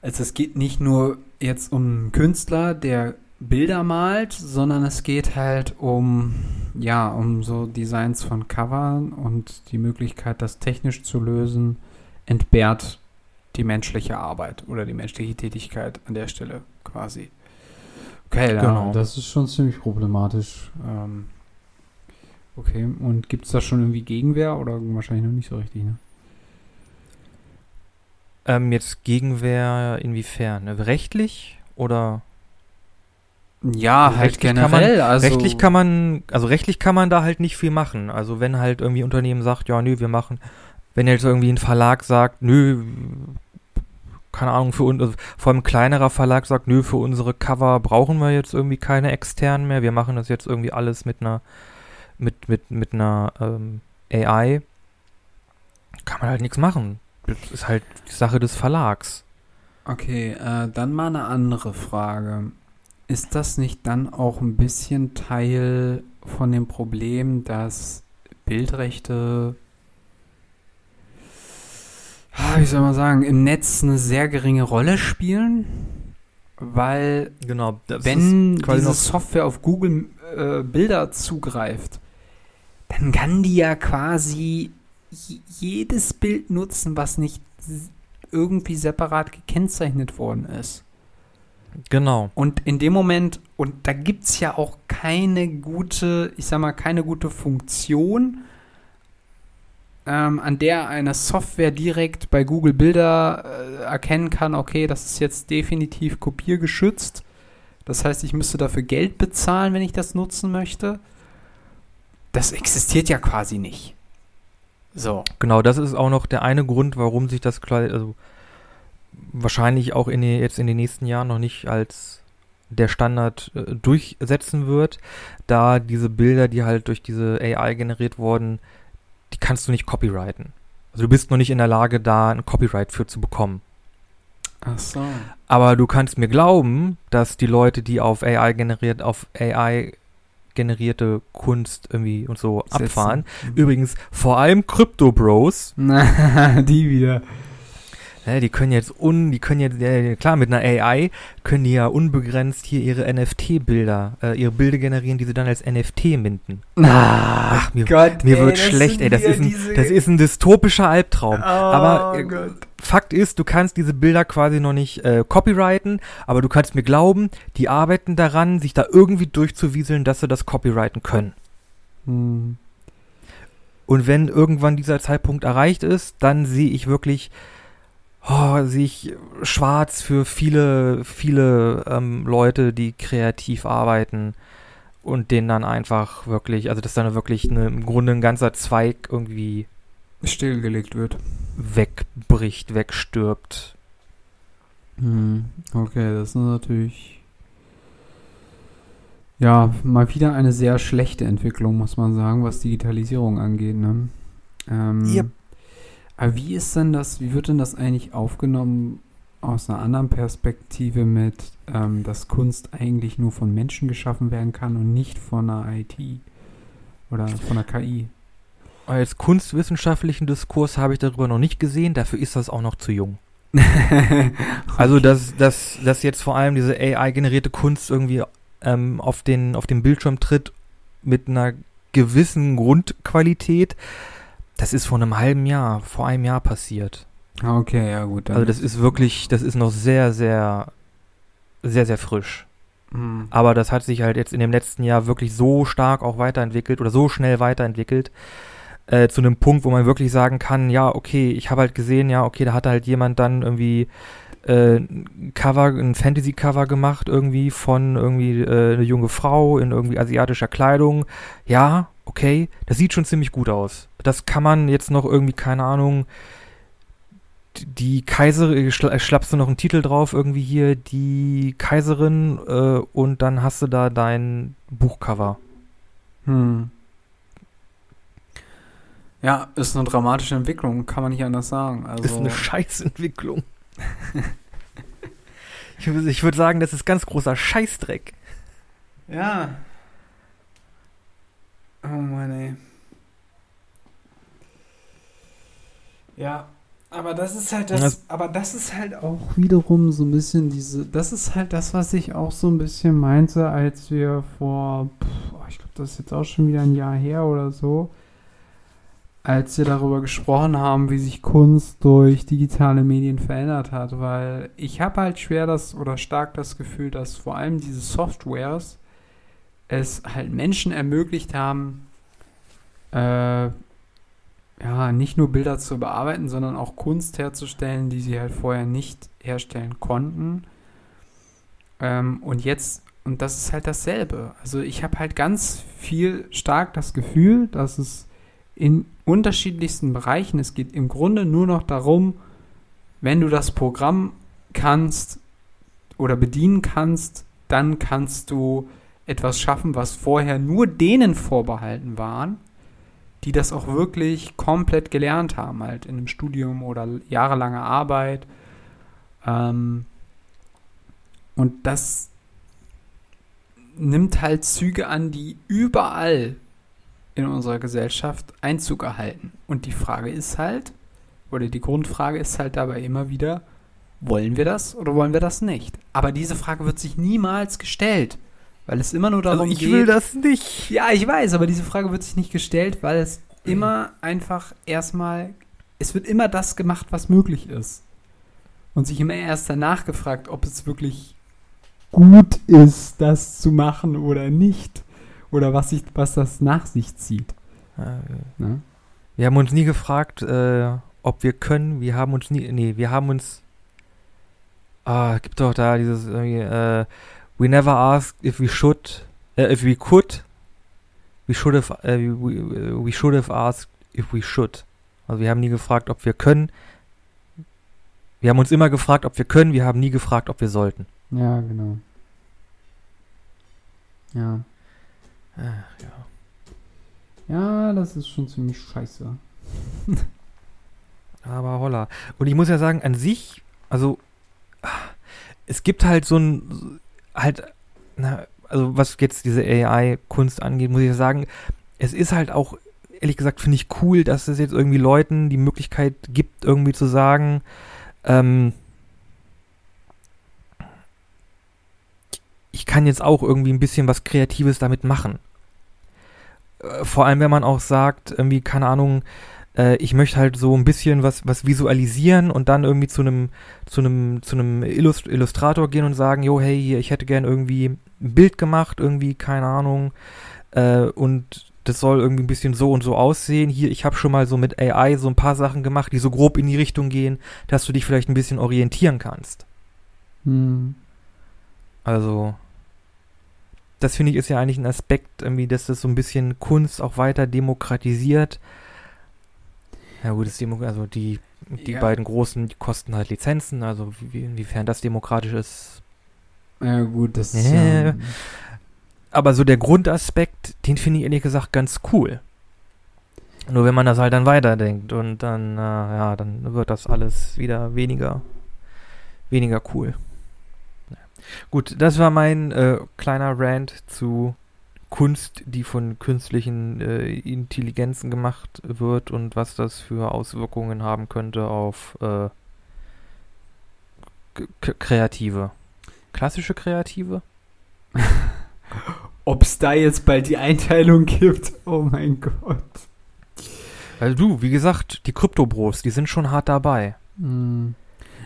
Also es geht nicht nur jetzt um einen Künstler, der Bilder malt, sondern es geht halt um, ja, um so Designs von Covern und die Möglichkeit, das technisch zu lösen, entbehrt die menschliche Arbeit oder die menschliche Tätigkeit an der Stelle quasi. Okay, Genau. das ist schon ziemlich problematisch. Ähm, okay, und gibt es da schon irgendwie Gegenwehr oder wahrscheinlich noch nicht so richtig, ne? Ähm, jetzt Gegenwehr inwiefern? Ne? Rechtlich oder Ja, halt Rechtlich kann man- generell. also, rechtlich kann man, also rechtlich kann man da halt nicht viel machen. Also wenn halt irgendwie ein Unternehmen sagt, ja, nö, wir machen, wenn jetzt irgendwie ein Verlag sagt, nö, keine Ahnung, für uns, also vor allem ein kleinerer Verlag sagt, nö, für unsere Cover brauchen wir jetzt irgendwie keine externen mehr, wir machen das jetzt irgendwie alles mit einer, mit, mit, mit einer ähm, AI, kann man halt nichts machen. Das ist halt die Sache des Verlags. Okay, äh, dann mal eine andere Frage. Ist das nicht dann auch ein bisschen Teil von dem Problem, dass Bildrechte, wie soll man sagen, im Netz eine sehr geringe Rolle spielen? Weil Genau. Wenn diese Software auf Google äh, Bilder zugreift, dann kann die ja quasi jedes Bild nutzen, was nicht irgendwie separat gekennzeichnet worden ist. Genau. Und in dem Moment, und da gibt es ja auch keine gute, ich sag mal, keine gute Funktion, ähm, an der eine Software direkt bei Google Bilder äh, erkennen kann, okay, das ist jetzt definitiv kopiergeschützt. Das heißt, ich müsste dafür Geld bezahlen, wenn ich das nutzen möchte. Das existiert ja quasi nicht. So. Genau, das ist auch noch der eine Grund, warum sich das also wahrscheinlich auch in den, jetzt in den nächsten Jahren noch nicht als der Standard äh, durchsetzen wird, da diese Bilder, die halt durch diese AI generiert wurden, die kannst du nicht copyrighten. Also du bist noch nicht in der Lage, da ein Copyright für zu bekommen. Ach so. Aber du kannst mir glauben, dass die Leute, die auf AI generiert, auf AI generierte Kunst irgendwie und so abfahren. Übrigens vor allem Crypto Bros, Na, die wieder. Ja, die können jetzt un, die können jetzt, ja, klar, mit einer AI können die ja unbegrenzt hier ihre NFT-Bilder, äh, ihre Bilder generieren, die sie dann als NFT minden. Ach, mir- Gott, Mir ey, wird schlecht, ey, das ist, ein, diese- das ist ein dystopischer Albtraum. Oh aber äh, Gott. Fakt ist, du kannst diese Bilder quasi noch nicht äh, copyrighten, aber du kannst mir glauben, die arbeiten daran, sich da irgendwie durchzuwieseln, dass sie das copyrighten können. Hm. Und wenn irgendwann dieser Zeitpunkt erreicht ist, dann sehe ich wirklich, oh, sehe ich schwarz für viele, viele ähm, Leute, die kreativ arbeiten und denen dann einfach wirklich, also dass dann wirklich eine, im Grunde ein ganzer Zweig irgendwie Stillgelegt wird. wegbricht, wegstirbt. Hm. Okay, das ist natürlich. Ja, mal wieder eine sehr schlechte Entwicklung, muss man sagen, was Digitalisierung angeht. Ne? Ähm, Yep. Aber wie ist denn das, wie wird denn das eigentlich aufgenommen aus einer anderen Perspektive mit, ähm, dass Kunst eigentlich nur von Menschen geschaffen werden kann und nicht von einer IT oder von einer KI? Als kunstwissenschaftlichen Diskurs habe ich darüber noch nicht gesehen, dafür ist das auch noch zu jung. Also, dass, dass, dass jetzt vor allem diese AI-generierte Kunst irgendwie ähm, auf, den, auf den Bildschirm tritt mit einer gewissen Grundqualität, das ist vor einem halben Jahr, vor einem Jahr passiert. okay, ja gut. Also das ist wirklich, das ist noch sehr, sehr, sehr, sehr frisch. Hm. Aber das hat sich halt jetzt in dem letzten Jahr wirklich so stark auch weiterentwickelt oder so schnell weiterentwickelt, äh, zu einem Punkt, wo man wirklich sagen kann, ja, okay, ich habe halt gesehen, ja, okay, da hat halt jemand dann irgendwie äh, ein Cover, ein Fantasy-Cover gemacht, irgendwie von irgendwie äh, eine junge Frau in irgendwie asiatischer Kleidung. Ja, okay, das sieht schon ziemlich gut aus. Das kann man jetzt noch irgendwie, keine Ahnung, die Kaiserin, schla schlappst du noch einen Titel drauf, irgendwie hier, die Kaiserin, äh, und dann hast du da dein Buchcover. Hm. Ja, ist eine dramatische Entwicklung, kann man nicht anders sagen. Also, Ist eine Scheißentwicklung. Ich, ich würde sagen, das ist ganz großer Scheißdreck. Ja. Oh Mann, ey. Ja, aber das ist halt das, Das- aber das ist halt auch wiederum so ein bisschen diese, das ist halt das, was ich auch so ein bisschen meinte, als wir vor, pff, ich glaube, das ist jetzt auch schon wieder ein Jahr her oder so, als wir darüber gesprochen haben, wie sich Kunst durch digitale Medien verändert hat, weil ich habe halt schwer das oder stark das Gefühl, dass vor allem diese Softwares es halt Menschen ermöglicht haben, äh, ja, nicht nur Bilder zu bearbeiten, sondern auch Kunst herzustellen, die sie halt vorher nicht herstellen konnten. Ähm, und jetzt, und das ist halt dasselbe. Also ich habe halt ganz viel stark das Gefühl, dass es in unterschiedlichsten Bereichen, es geht im Grunde nur noch darum, wenn du das Programm kannst oder bedienen kannst, dann kannst du etwas schaffen, was vorher nur denen vorbehalten waren, die das auch wirklich komplett gelernt haben, halt in einem Studium oder jahrelanger Arbeit. Ähm, und das nimmt halt Züge an, die überall in unserer Gesellschaft Einzug erhalten. Und die Frage ist halt, oder die Grundfrage ist halt dabei immer wieder, wollen wir das oder wollen wir das nicht? Aber diese Frage wird sich niemals gestellt, weil es immer nur darum Also ich geht. will das nicht. Ja, ich weiß, aber diese Frage wird sich nicht gestellt, weil es immer einfach erstmal, es wird immer das gemacht, was möglich ist. Und sich immer erst danach gefragt, ob es wirklich gut ist, das zu machen oder nicht. Oder was, sich, was das nach sich zieht. Äh, Ne? Wir haben uns nie gefragt, äh, ob wir können. Wir haben uns nie, nee, wir haben uns, ah, gibt doch da dieses, äh, we never asked if we should, äh, if we could, we should have, äh, we, we should have asked if we should. Also wir haben nie gefragt, ob wir können. Wir haben uns immer gefragt, ob wir können. Wir haben nie gefragt, ob wir sollten. Ja, genau. Ja. Ach, ja. Ja, das ist schon ziemlich scheiße. Aber holla. Und ich muss ja sagen, an sich, also es gibt halt so ein, halt, na, also was jetzt diese AI-Kunst angeht, muss ich sagen, es ist halt auch, ehrlich gesagt, finde ich cool, dass es jetzt irgendwie Leuten die Möglichkeit gibt, irgendwie zu sagen, ähm, ich kann jetzt auch irgendwie ein bisschen was Kreatives damit machen. Äh, Vor allem, wenn man auch sagt, irgendwie, keine Ahnung, äh, ich möchte halt so ein bisschen was, was visualisieren und dann irgendwie zu einem, zu einem, zu einem Illust Illustrator gehen und sagen, jo, hey, hier, ich hätte gern irgendwie ein Bild gemacht, irgendwie, keine Ahnung, äh, und das soll irgendwie ein bisschen so und so aussehen. Hier, ich habe schon mal so mit AI so ein paar Sachen gemacht, die so grob in die Richtung gehen, dass du dich vielleicht ein bisschen orientieren kannst. Hm. Also, das finde ich ist ja eigentlich ein Aspekt, irgendwie, dass das so ein bisschen Kunst auch weiter demokratisiert. Ja gut, das Demo also die, die Ja. beiden großen die kosten halt Lizenzen, also wie, inwiefern das demokratisch ist. Ja, gut, das ist Äh. ja. Aber so der Grundaspekt, den finde ich ehrlich gesagt ganz cool. Nur wenn man das halt dann weiterdenkt und dann, äh, ja, dann wird das alles wieder weniger, weniger cool. Ja. Gut, das war mein äh, kleiner Rant zu Kunst, die von künstlichen äh, Intelligenzen gemacht wird und was das für Auswirkungen haben könnte auf äh, Kreative. Klassische Kreative? Ob es da jetzt bald die Einteilung gibt? Oh mein Gott. Also du, wie gesagt, die Kryptobros, die sind schon hart dabei. Hm.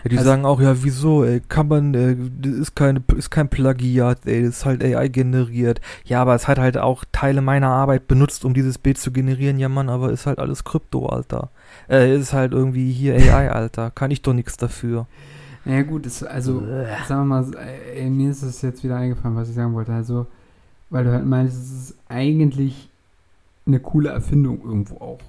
Ja, die Also- sagen auch, ja, wieso, ey, kann man, äh, das ist, keine, ist kein Plagiat, ey, das ist halt AI generiert. Ja, aber es hat halt auch Teile meiner Arbeit benutzt, um dieses Bild zu generieren. Ja, Mann, aber ist halt alles Krypto, Alter. Äh, ist halt irgendwie hier AI, Alter. Kann ich doch nichts dafür. Ja gut, es, also sagen wir mal, äh, mir ist es jetzt wieder eingefallen, was ich sagen wollte. Also, weil du halt meinst, es ist eigentlich eine coole Erfindung irgendwo auch.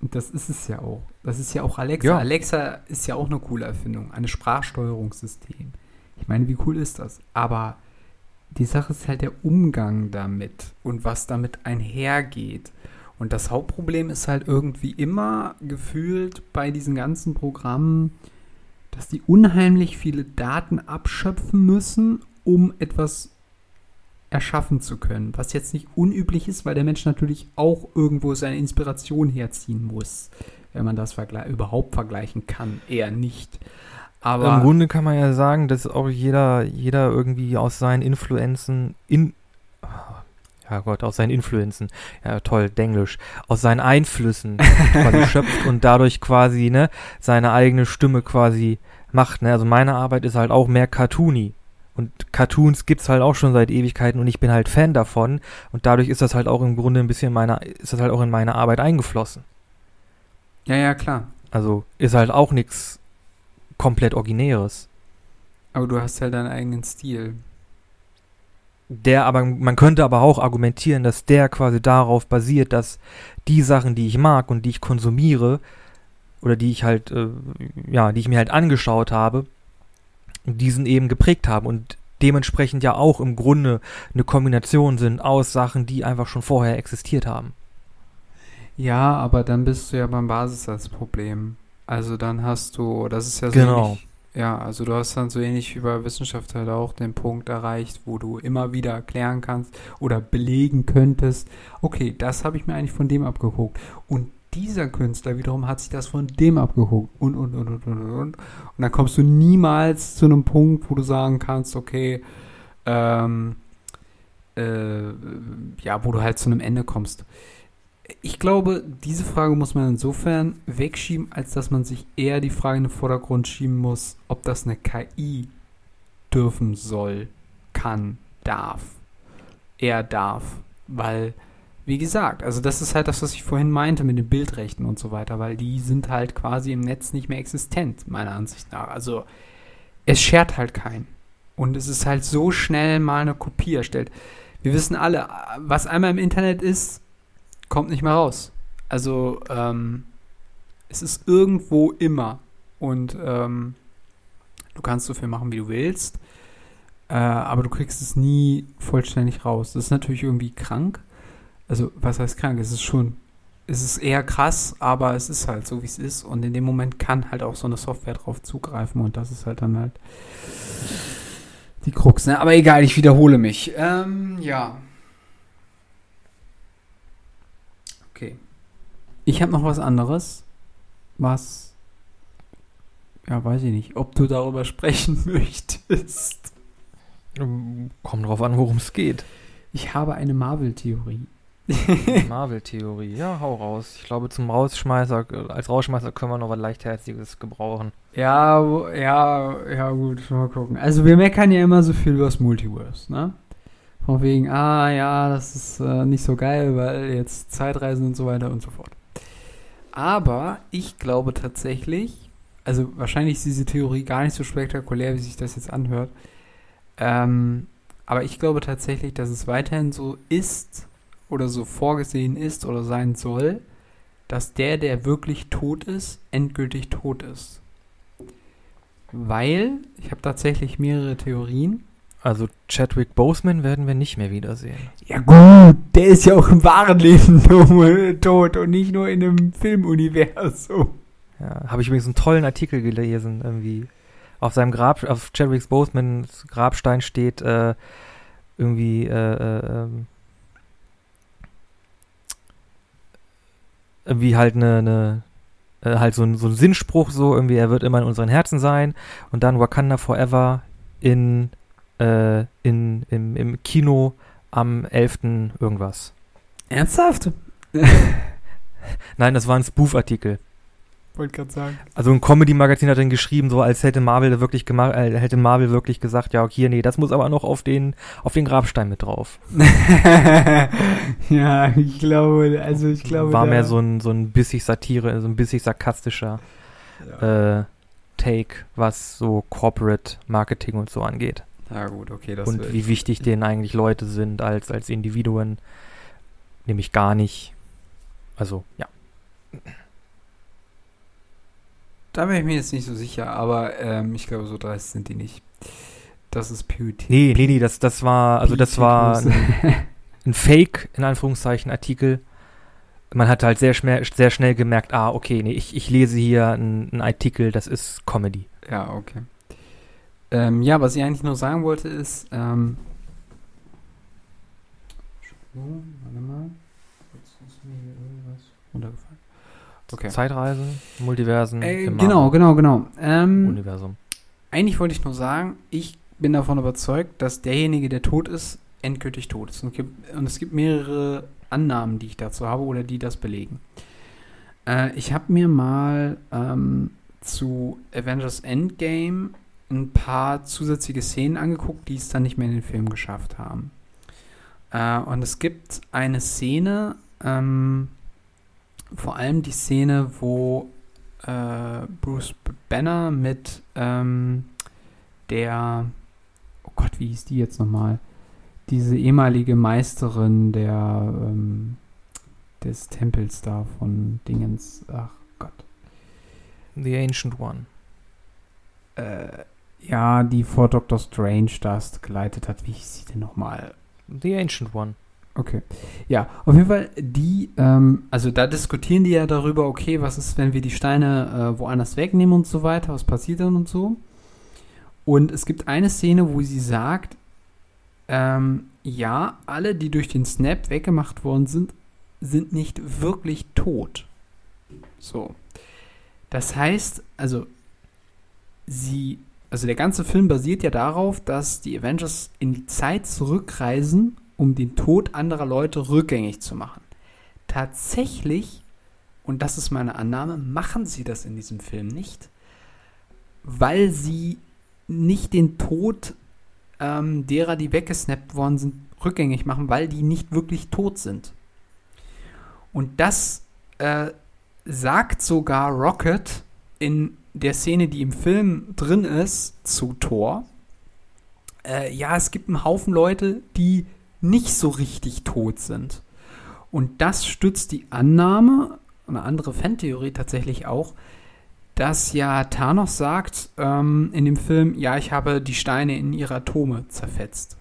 Und das ist es ja auch. Das ist ja auch Alexa. Ja. Alexa ist ja auch eine coole Erfindung, ein Sprachsteuerungssystem. Ich meine, wie cool ist das? Aber die Sache ist halt der Umgang damit und was damit einhergeht. Und das Hauptproblem ist halt irgendwie immer gefühlt bei diesen ganzen Programmen, dass die unheimlich viele Daten abschöpfen müssen, um etwas erschaffen zu können. Was jetzt nicht unüblich ist, weil der Mensch natürlich auch irgendwo seine Inspiration herziehen muss, wenn man das vergle überhaupt vergleichen kann. Eher nicht. Aber Im Grunde kann man ja sagen, dass auch jeder, jeder irgendwie aus seinen Influenzen in ja Gott, aus seinen Influenzen, ja toll, Denglisch, aus seinen Einflüssen quasi schöpft und dadurch quasi, ne, seine eigene Stimme quasi macht, ne? Also meine Arbeit ist halt auch mehr cartoony. Und Cartoons gibt's halt auch schon seit Ewigkeiten und ich bin halt Fan davon und dadurch ist das halt auch im Grunde ein bisschen meiner, ist das halt auch in meine Arbeit eingeflossen. Ja, ja, klar. Also ist halt auch nichts komplett Originäres. Aber du hast halt deinen eigenen Stil. Der aber, man könnte aber auch argumentieren, dass der quasi darauf basiert, dass die Sachen, die ich mag und die ich konsumiere, oder die ich halt, äh, ja, die ich mir halt angeschaut habe, diesen eben geprägt haben und dementsprechend ja auch im Grunde eine Kombination sind aus Sachen, die einfach schon vorher existiert haben. Ja, aber dann bist du ja beim Basissatzproblem. Also dann hast du, das ist ja so Genau. ähnlich, ja, also du hast dann so ähnlich wie bei Wissenschaft halt auch den Punkt erreicht, wo du immer wieder erklären kannst oder belegen könntest, okay, das habe ich mir eigentlich von dem abgeguckt. Und dieser Künstler wiederum hat sich das von dem abgeguckt und, und, und, und, und, und. Und dann kommst du niemals zu einem Punkt, wo du sagen kannst, okay, ähm, äh, ja, wo du halt zu einem Ende kommst. Ich glaube, diese Frage muss man insofern wegschieben, als dass man sich eher die Frage in den Vordergrund schieben muss, ob das eine KI dürfen soll, kann, darf. Er darf. Weil, wie gesagt, also das ist halt das, was ich vorhin meinte mit den Bildrechten und so weiter, weil die sind halt quasi im Netz nicht mehr existent, meiner Ansicht nach. Also, es schert halt keinen. Und es ist halt so schnell mal eine Kopie erstellt. Wir wissen alle, was einmal im Internet ist, kommt nicht mehr raus. Also, ähm, es ist irgendwo immer. Und ähm, du kannst so viel machen, wie du willst. Äh, aber du kriegst es nie vollständig raus. Das ist natürlich irgendwie krank. Also, was heißt krank? Es ist schon, es ist eher krass, aber es ist halt so, wie es ist. Und in dem Moment kann halt auch so eine Software drauf zugreifen. Und das ist halt dann halt die Krux. Ne? Aber egal, ich wiederhole mich. Ähm, ja. Okay. Ich habe noch was anderes, was, ja, weiß ich nicht, ob du darüber sprechen möchtest. Ähm, Kommt drauf an, worum es geht. Ich habe eine Marvel-Theorie. Marvel-Theorie, ja, hau raus. Ich glaube, zum Rausschmeißer, äh, als Rausschmeißer können wir noch was Leichtherziges gebrauchen. Ja, ja, ja, gut, mal gucken. Also wir meckern ja immer so viel über das Multiverse, ne? Von wegen, ah ja, das ist äh, nicht so geil, weil jetzt Zeitreisen und so weiter und so fort. Aber ich glaube tatsächlich, also wahrscheinlich ist diese Theorie gar nicht so spektakulär, wie sich das jetzt anhört. Ähm, aber ich glaube tatsächlich, dass es weiterhin so ist oder so vorgesehen ist oder sein soll, dass der, der wirklich tot ist, endgültig tot ist. Weil, ich habe tatsächlich mehrere Theorien. Also Chadwick Boseman werden wir nicht mehr wiedersehen. Ja gut, der ist ja auch im wahren Leben tot und nicht nur in einem Filmuniversum. Ja, habe ich übrigens einen tollen Artikel gelesen, irgendwie. Auf seinem Grab, auf Chadwick Bosemans Grabstein steht äh, irgendwie äh, äh, ähm, irgendwie halt eine, eine äh, halt so ein, so ein Sinnspruch so irgendwie er wird immer in unseren Herzen sein und dann Wakanda Forever in äh, in im, im Kino am 11. irgendwas. Ernsthaft? Nein, das war ein Spoof-Artikel. Wollte gerade sagen. Also ein Comedy-Magazin hat dann geschrieben, so als hätte Marvel wirklich gemacht, äh, hätte Marvel wirklich gesagt, ja, okay, nee, das muss aber noch auf den, auf den Grabstein mit drauf. ja, ich glaube, also ich glaube. War mehr so ein, so ein bissig Satire, so ein bissig sarkastischer äh, Take, was so Corporate Marketing und so angeht. Ja gut, okay, das und wie ich- wichtig denen eigentlich Leute sind als, als Individuen. Nämlich gar nicht. Also, ja. Da bin ich mir jetzt nicht so sicher, aber ähm, ich glaube, so dreist sind die nicht. Das ist PUT. Nee, nee, nee, das, das war, also das war PUT-Größe. ein Fake, in Anführungszeichen, Artikel. man hat halt sehr schnell, sehr schnell gemerkt, ah, okay, nee, ich, ich lese hier einen Artikel, das ist Comedy. Ja, okay. Ähm, ja, was ich eigentlich nur sagen wollte ist, ähm, warte mal. Jetzt ist mir hier irgendwas runtergefallen. Okay. Zeitreisen, Multiversen. Äh, genau, genau, genau. Ähm, Universum. Eigentlich wollte ich nur sagen, ich bin davon überzeugt, dass derjenige, der tot ist, endgültig tot ist. Und, und es gibt mehrere Annahmen, die ich dazu habe oder die das belegen. Äh, ich habe mir mal ähm, zu Avengers Endgame ein paar zusätzliche Szenen angeguckt, die es dann nicht mehr in den Film geschafft haben. Äh, und es gibt eine Szene, ähm, vor allem die Szene, wo äh, Bruce Banner mit ähm, der, oh Gott, wie hieß die jetzt nochmal? Diese ehemalige Meisterin der ähm, des Tempels da von Dingens, ach Gott. The Ancient One. Äh, ja, die vor Doctor Strange das geleitet hat. Wie hieß sie denn nochmal? The Ancient One. Okay. Ja, auf jeden Fall, die, ähm, also da diskutieren die ja darüber, okay, was ist, wenn wir die Steine äh, woanders wegnehmen und so weiter, was passiert dann und so. Und es gibt eine Szene, wo sie sagt, ähm, ja, alle, die durch den Snap weggemacht worden sind, sind nicht wirklich tot. So. Das heißt, also, sie also der ganze Film basiert ja darauf, dass die Avengers in die Zeit zurückreisen, um den Tod anderer Leute rückgängig zu machen. Tatsächlich, und das ist meine Annahme, machen sie das in diesem Film nicht, weil sie nicht den Tod ähm, derer, die weggesnappt worden sind, rückgängig machen, weil die nicht wirklich tot sind. Und das äh, sagt sogar Rocket in der Szene, die im Film drin ist, zu Thor, äh, ja, es gibt einen Haufen Leute, die nicht so richtig tot sind. Und das stützt die Annahme, eine andere Fantheorie tatsächlich auch, dass ja Thanos sagt ähm, in dem Film, ja, ich habe die Steine in ihre Atome zerfetzt.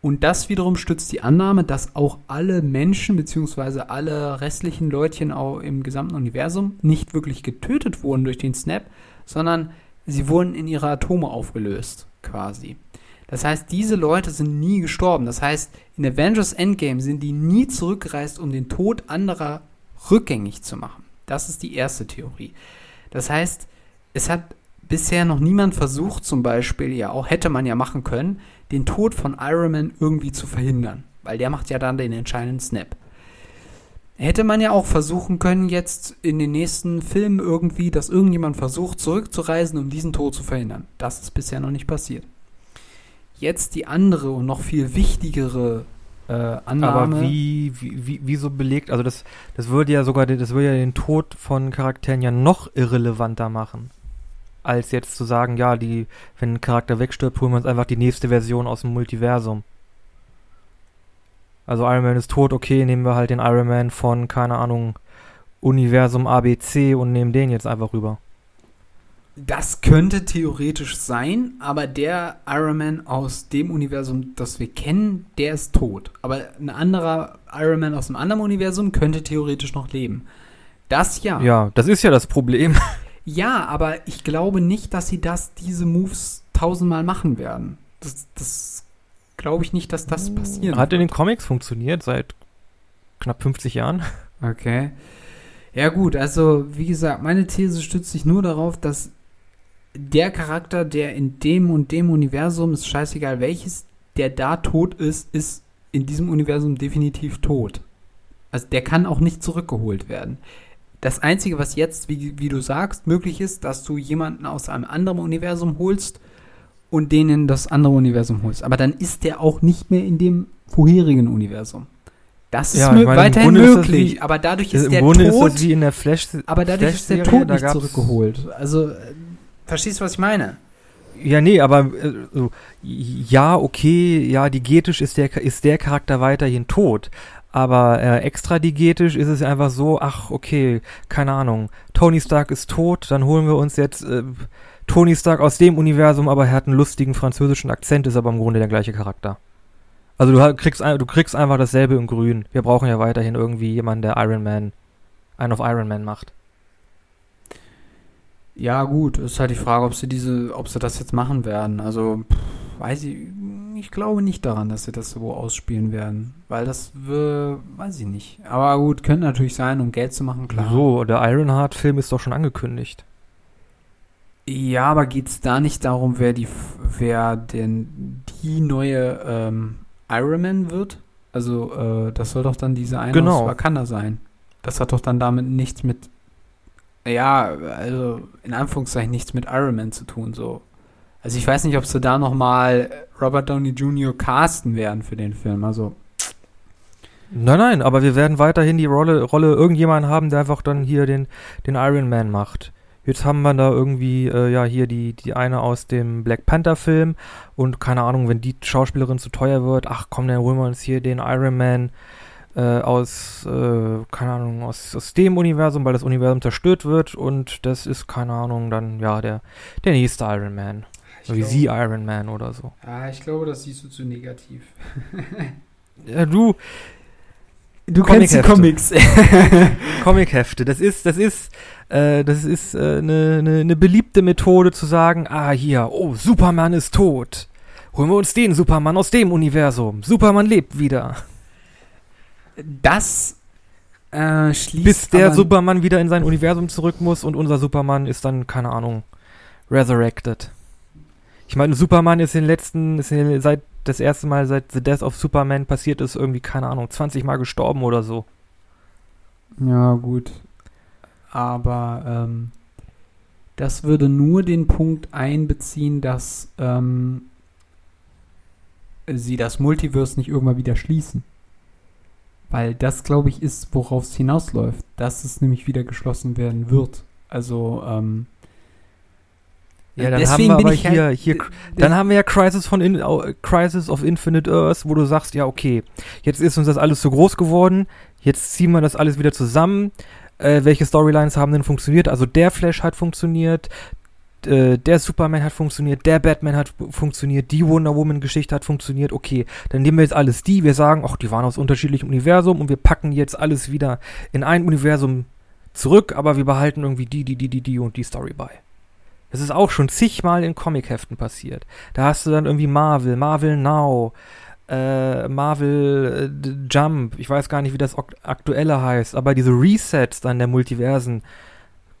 Und das wiederum stützt die Annahme, dass auch alle Menschen bzw. alle restlichen Leutchen auch im gesamten Universum nicht wirklich getötet wurden durch den Snap, sondern sie wurden in ihre Atome aufgelöst, quasi. Das heißt, diese Leute sind nie gestorben. Das heißt, in Avengers Endgame sind die nie zurückgereist, um den Tod anderer rückgängig zu machen. Das ist die erste Theorie. Das heißt, es hat bisher noch niemand versucht, zum Beispiel, ja, auch hätte man ja machen können, den Tod von Iron Man irgendwie zu verhindern. Weil der macht ja dann den entscheidenden Snap. Hätte man ja auch versuchen können, jetzt in den nächsten Filmen irgendwie, dass irgendjemand versucht, zurückzureisen, um diesen Tod zu verhindern. Das ist bisher noch nicht passiert. Jetzt die andere und noch viel wichtigere äh, Annahme. Aber wie, wie, wie, wie so belegt, also das, das würde ja sogar, das würde ja den Tod von Charakteren ja noch irrelevanter machen als jetzt zu sagen, ja, die, wenn ein Charakter wegstirbt, holen wir uns einfach die nächste Version aus dem Multiversum. Also Iron Man ist tot, okay, nehmen wir halt den Iron Man von, keine Ahnung, Universum ABC und nehmen den jetzt einfach rüber. Das könnte theoretisch sein, aber der Iron Man aus dem Universum, das wir kennen, der ist tot. Aber ein anderer Iron Man aus einem anderen Universum könnte theoretisch noch leben. Das ja. Ja, das ist ja das Problem. Ja, aber ich glaube nicht, dass sie das, diese Moves tausendmal machen werden. Das, das glaube ich nicht, dass das passieren Hat in den Comics funktioniert seit knapp 50 Jahren. Okay. Ja gut, also wie gesagt, meine These stützt sich nur darauf, dass der Charakter, der in dem und dem Universum, ist scheißegal welches, der da tot ist, ist in diesem Universum definitiv tot. Also der kann auch nicht zurückgeholt werden. Das Einzige, was jetzt, wie, wie du sagst, möglich ist, dass du jemanden aus einem anderen Universum holst und den in das andere Universum holst. Aber dann ist der auch nicht mehr in dem vorherigen Universum. Das ist ja, meine, weiterhin möglich, wie, aber dadurch ist der Grunde Tod. Ist wie in der Flash, aber dadurch Flash ist der Tod nicht zurückgeholt. Also, äh, verstehst du, was ich meine? Ja, nee, aber äh, ja, okay, ja, digetisch ist der, ist der Charakter weiterhin tot. Aber äh, extradigetisch ist es einfach so, ach, okay, keine Ahnung, Tony Stark ist tot, dann holen wir uns jetzt äh, Tony Stark aus dem Universum, aber er hat einen lustigen französischen Akzent, ist aber im Grunde der gleiche Charakter. Also du kriegst, du kriegst einfach dasselbe in grün. Wir brauchen ja weiterhin irgendwie jemanden, der Iron Man, einen auf Iron Man macht. Ja, gut, ist halt die Frage, ob sie diese, ob sie das jetzt machen werden. Also, pff, weiß ich, ich glaube nicht daran, dass sie das so ausspielen werden. Weil das, wir, weiß ich nicht. Aber gut, könnte natürlich sein, um Geld zu machen, klar. So, der Ironheart-Film ist doch schon angekündigt. Ja, aber geht es da nicht darum, wer die, wer denn die neue ähm, Iron Man wird? Also, äh, das soll doch dann diese eine Genau. aus Wakanda sein. Das hat doch dann damit nichts mit, ja, also in Anführungszeichen nichts mit Iron Man zu tun, so. Also ich weiß nicht, ob sie da nochmal Robert Downey Jr. casten werden für den Film. Also, Nein, nein, aber wir werden weiterhin die Rolle, Rolle irgendjemanden haben, der einfach dann hier den, den Iron Man macht. Jetzt haben wir da irgendwie, äh, ja, hier die, die eine aus dem Black Panther-Film und keine Ahnung, wenn die Schauspielerin zu teuer wird, ach komm, dann holen wir uns hier den Iron Man äh, aus, äh, keine Ahnung, aus, aus dem Universum, weil das Universum zerstört wird und das ist, keine Ahnung, dann, ja, der, der nächste Iron Man. Wie sie Iron Man oder so. Ja, ich glaube, das siehst du zu negativ. Ja, du, Du kennst die Comics. Comichefte. Das ist, das ist, äh, das ist eine äh, ne, ne, ne beliebte Methode zu sagen, ah hier, oh, Superman ist tot. Holen wir uns den Superman aus dem Universum. Superman lebt wieder. Das äh, schließt Bis der Superman wieder in sein Universum zurück muss und unser Superman ist dann, keine Ahnung, resurrected. Ich meine, Superman ist in den letzten, ist in, seit das erste Mal seit The Death of Superman passiert ist, irgendwie, keine Ahnung, 20 Mal gestorben oder so. Ja, gut. Aber ähm, das würde nur den Punkt einbeziehen, dass ähm, sie das Multiverse nicht irgendwann wieder schließen. Weil das, glaube ich, ist, worauf es hinausläuft. Dass es nämlich wieder geschlossen werden wird. Also, ähm, Ja, dann deswegen haben wir aber hier, halt, hier Dann haben wir ja Crisis von In au- Crisis of Infinite Earth, wo du sagst, ja, okay, jetzt ist uns das alles zu groß geworden, jetzt ziehen wir das alles wieder zusammen. Äh, welche Storylines haben denn funktioniert? Also der Flash hat funktioniert, äh, der Superman hat funktioniert, der Batman hat fu- funktioniert, die Wonder Woman Geschichte hat funktioniert. Okay, dann nehmen wir jetzt alles die, wir sagen, ach, die waren aus unterschiedlichem Universum und wir packen jetzt alles wieder in ein Universum zurück, aber wir behalten irgendwie die, die, die, die, die und die Story bei. Das ist auch schon zigmal in Comicheften passiert. Da hast du dann irgendwie Marvel, Marvel Now, äh, Marvel äh, Jump, ich weiß gar nicht, wie das aktuelle heißt, aber diese Resets dann der Multiversen,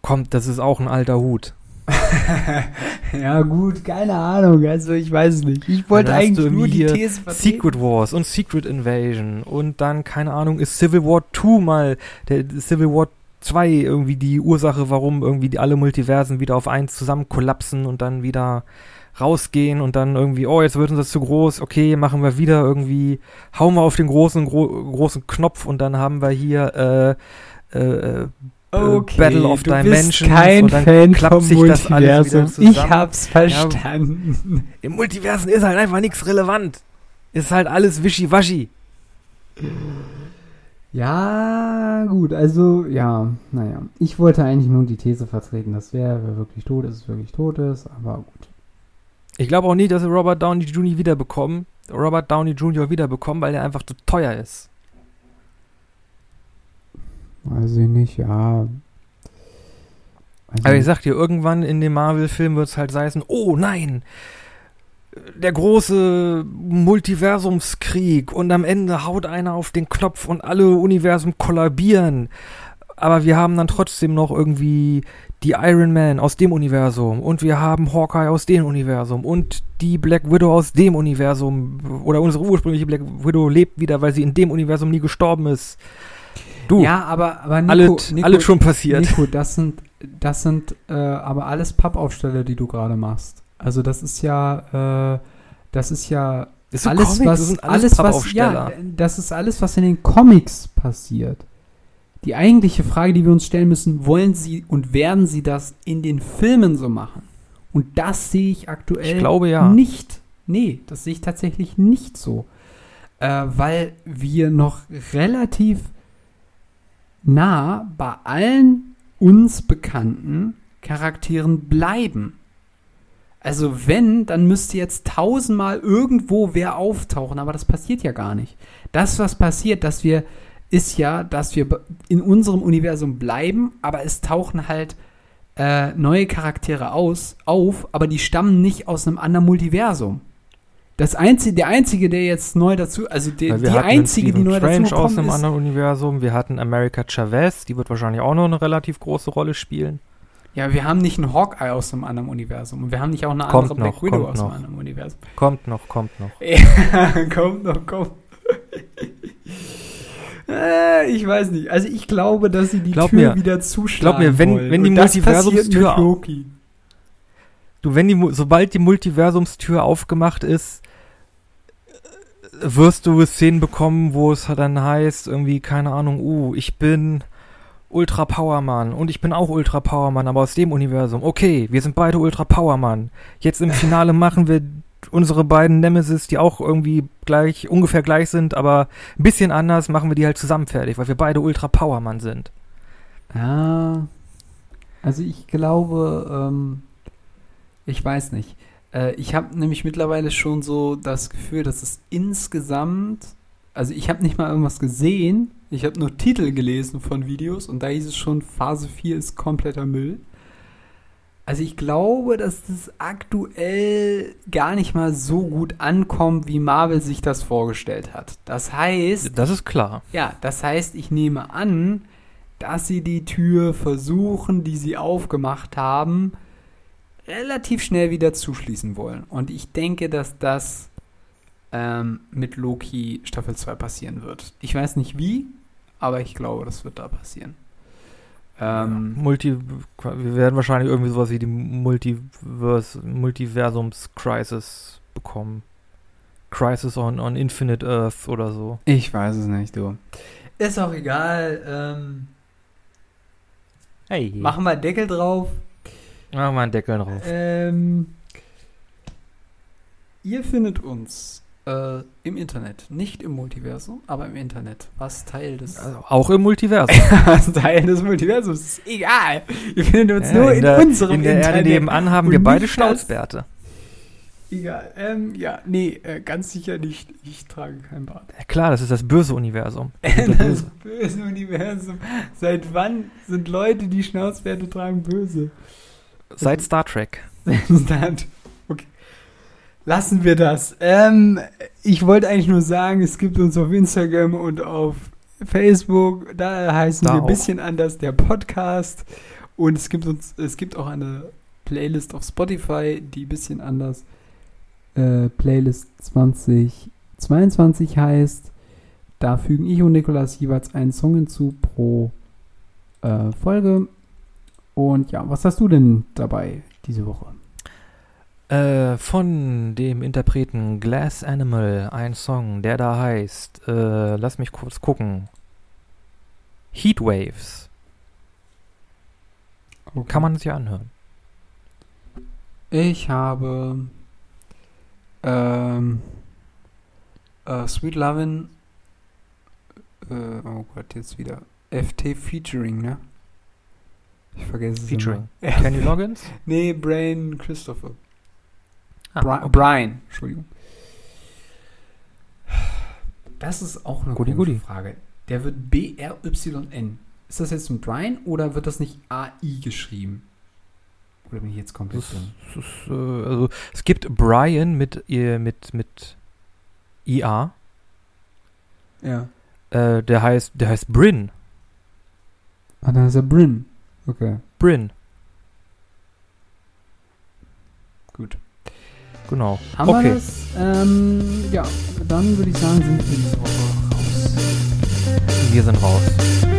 kommt, das ist auch ein alter Hut. ja, gut, keine Ahnung. Also, ich weiß es nicht. Ich wollte eigentlich nur die These vertreten. Secret Wars und Secret Invasion und dann, keine Ahnung, ist Civil War 2 mal, der Civil War 2 irgendwie die Ursache, warum irgendwie die alle Multiversen wieder auf eins zusammen kollapsen und dann wieder rausgehen und dann irgendwie, oh, jetzt wird uns das zu groß, okay, machen wir wieder irgendwie, hauen wir auf den großen, gro großen Knopf und dann haben wir hier äh, äh, äh, Okay, Battle of du Dimensions bist kein und dann Fan klappt sich das alles wieder Multiversum. Ich zusammen. hab's verstanden. im Multiversen ist halt einfach nichts relevant. Ist halt alles wischiwaschi. Ja, gut, also, ja, naja. Ich wollte eigentlich nur die These vertreten, dass wer, wer wirklich tot ist, wirklich tot ist, aber gut. Ich glaube auch nicht, dass wir Robert Downey Jr. wiederbekommen. Robert Downey Jr. wiederbekommen, weil der einfach zu teuer ist. Weiß ich nicht, ja. Weiß Aber ich nicht. sag dir, irgendwann in dem Marvel-Film wird es halt heißen, oh nein, der große Multiversumskrieg und am Ende haut einer auf den Knopf und alle Universen kollabieren. Aber wir haben dann trotzdem noch irgendwie die Iron Man aus dem Universum und wir haben Hawkeye aus dem Universum und die Black Widow aus dem Universum oder unsere ursprüngliche Black Widow lebt wieder, weil sie in dem Universum nie gestorben ist. Du, ja, aber, aber Nico, alles, Nico, alles schon passiert. Nico, das sind, das sind äh, aber alles Pappaufsteller, die du gerade machst. Also das ist ja, äh, das ist ja Ist so alles, Comics, was, alles, alles was, ja, das ist alles, was in den Comics passiert. Die eigentliche Frage, die wir uns stellen müssen, wollen sie und werden sie das in den Filmen so machen? Und das sehe ich aktuell Ich glaube ja. nicht. Nee, das sehe ich tatsächlich nicht so. Äh, weil wir noch relativ nah bei allen uns bekannten Charakteren bleiben. Also wenn, dann müsste jetzt tausendmal irgendwo wer auftauchen, aber das passiert ja gar nicht. Das, was passiert, dass wir, ist ja, dass wir in unserem Universum bleiben, aber es tauchen halt äh, neue Charaktere aus, auf, aber die stammen nicht aus einem anderen Multiversum. Das einzige, der einzige, der jetzt neu dazu, also die, die einzige, die neu Strange dazu aus kommt, einem ist, anderen Universum. Wir hatten America Chavez, die wird wahrscheinlich auch noch eine relativ große Rolle spielen. Ja, wir haben nicht einen Hawkeye aus einem anderen Universum und wir haben nicht auch eine Kommt andere Black noch, Widow kommt aus einem noch. anderen Universum. Kommt noch, kommt noch. Ja, kommt noch, kommt. Äh, ich weiß nicht. Also ich glaube, dass sie die Glaub Tür mir. wieder zuschlagen Glaub mir, wenn- wollen. wenn die Multiversumstür. Du, wenn die, sobald die Multiversumstür aufgemacht ist, äh, wirst du Szenen bekommen, wo es dann heißt, irgendwie, keine Ahnung, uh, ich bin Ultra Powerman und ich bin auch Ultra Powerman, aber aus dem Universum. Okay, wir sind beide Ultra Powerman. Jetzt im Finale machen wir unsere beiden Nemesis, die auch irgendwie gleich, ungefähr gleich sind, aber ein bisschen anders, machen wir die halt zusammen fertig, weil wir beide Ultra Powerman sind. Ja, also ich glaube, ähm, ich weiß nicht. Äh, ich habe nämlich mittlerweile schon so das Gefühl, dass es insgesamt, also ich habe nicht mal irgendwas gesehen, ich habe nur Titel gelesen von Videos und da hieß es schon, Phase 4 ist kompletter Müll. Also ich glaube, dass das aktuell gar nicht mal so gut ankommt, wie Marvel sich das vorgestellt hat. Das heißt, Das ist klar. ja, das heißt, ich nehme an, dass sie die Tür versuchen, die sie aufgemacht haben, relativ schnell wieder zuschließen wollen. Und ich denke, dass das ähm, mit Loki Staffel 2 passieren wird. Ich weiß nicht wie, aber ich glaube, das wird da passieren. Ähm, Multi, wir werden wahrscheinlich irgendwie sowas wie die Multiverse, Multiversums-Crisis bekommen. Crisis on, on Infinite Earth oder so. ich weiß es nicht, du. Ist auch egal. Ähm, Hey. machen wir Deckel drauf. Machen wir einen Deckel drauf. Ähm, ihr findet uns äh, im Internet, nicht im Multiversum, aber im Internet, was Teil des, Also auch im Multiversum. was Teil des Multiversums ist. Egal. Ihr findet uns Ja, nur in, in, der, unserem in der Internet. Erde nebenan haben wir beide Schnauzbärte. Egal. Ähm, ja, nee, äh, ganz sicher nicht. Ich trage kein Bart. Ja, klar, das ist das böse Universum. Wir Das Böse. böse Universum. Seit wann sind Leute, die Schnauzbärte tragen, böse? Seit Star Trek. Start. Okay. Lassen wir das. Ähm, ich wollte eigentlich nur sagen, es gibt uns auf Instagram und auf Facebook. Da heißen Da wir ein bisschen anders der Podcast. Und es gibt uns, es gibt auch eine Playlist auf Spotify, die ein bisschen anders äh, Playlist 2022 heißt. Da fügen ich und Nikolas jeweils einen Song hinzu pro äh, Folge. Und ja, was hast du denn dabei diese Woche? Äh, von dem Interpreten Glass Animal ein Song, der da heißt, äh, lass mich kurz gucken. Heatwaves. Kann man sich anhören. Ich habe ähm, äh, Sweet Lovin' äh, oh Gott, jetzt wieder FT Featuring, ne? Ich vergesse es Featuring. Kenny Loggins? Nee, Brain Christopher. Ah, Bri okay. Brian, Entschuldigung. Das ist auch eine komische goodie. Frage. Der wird B-R-Y-N. Ist das jetzt ein Brian oder wird das nicht A-I geschrieben? Oder bin ich jetzt komplett Das, das ist, äh, also, es gibt Brian mit, äh, mit, mit IA. Ja. Äh, der heißt, der heißt Bryn. Ah, da ist er Bryn. Okay, Bryn, gut. Genau. Haben okay. wir das? Ähm, ja, dann würde ich sagen, sind wir diese Woche raus. Wir sind raus.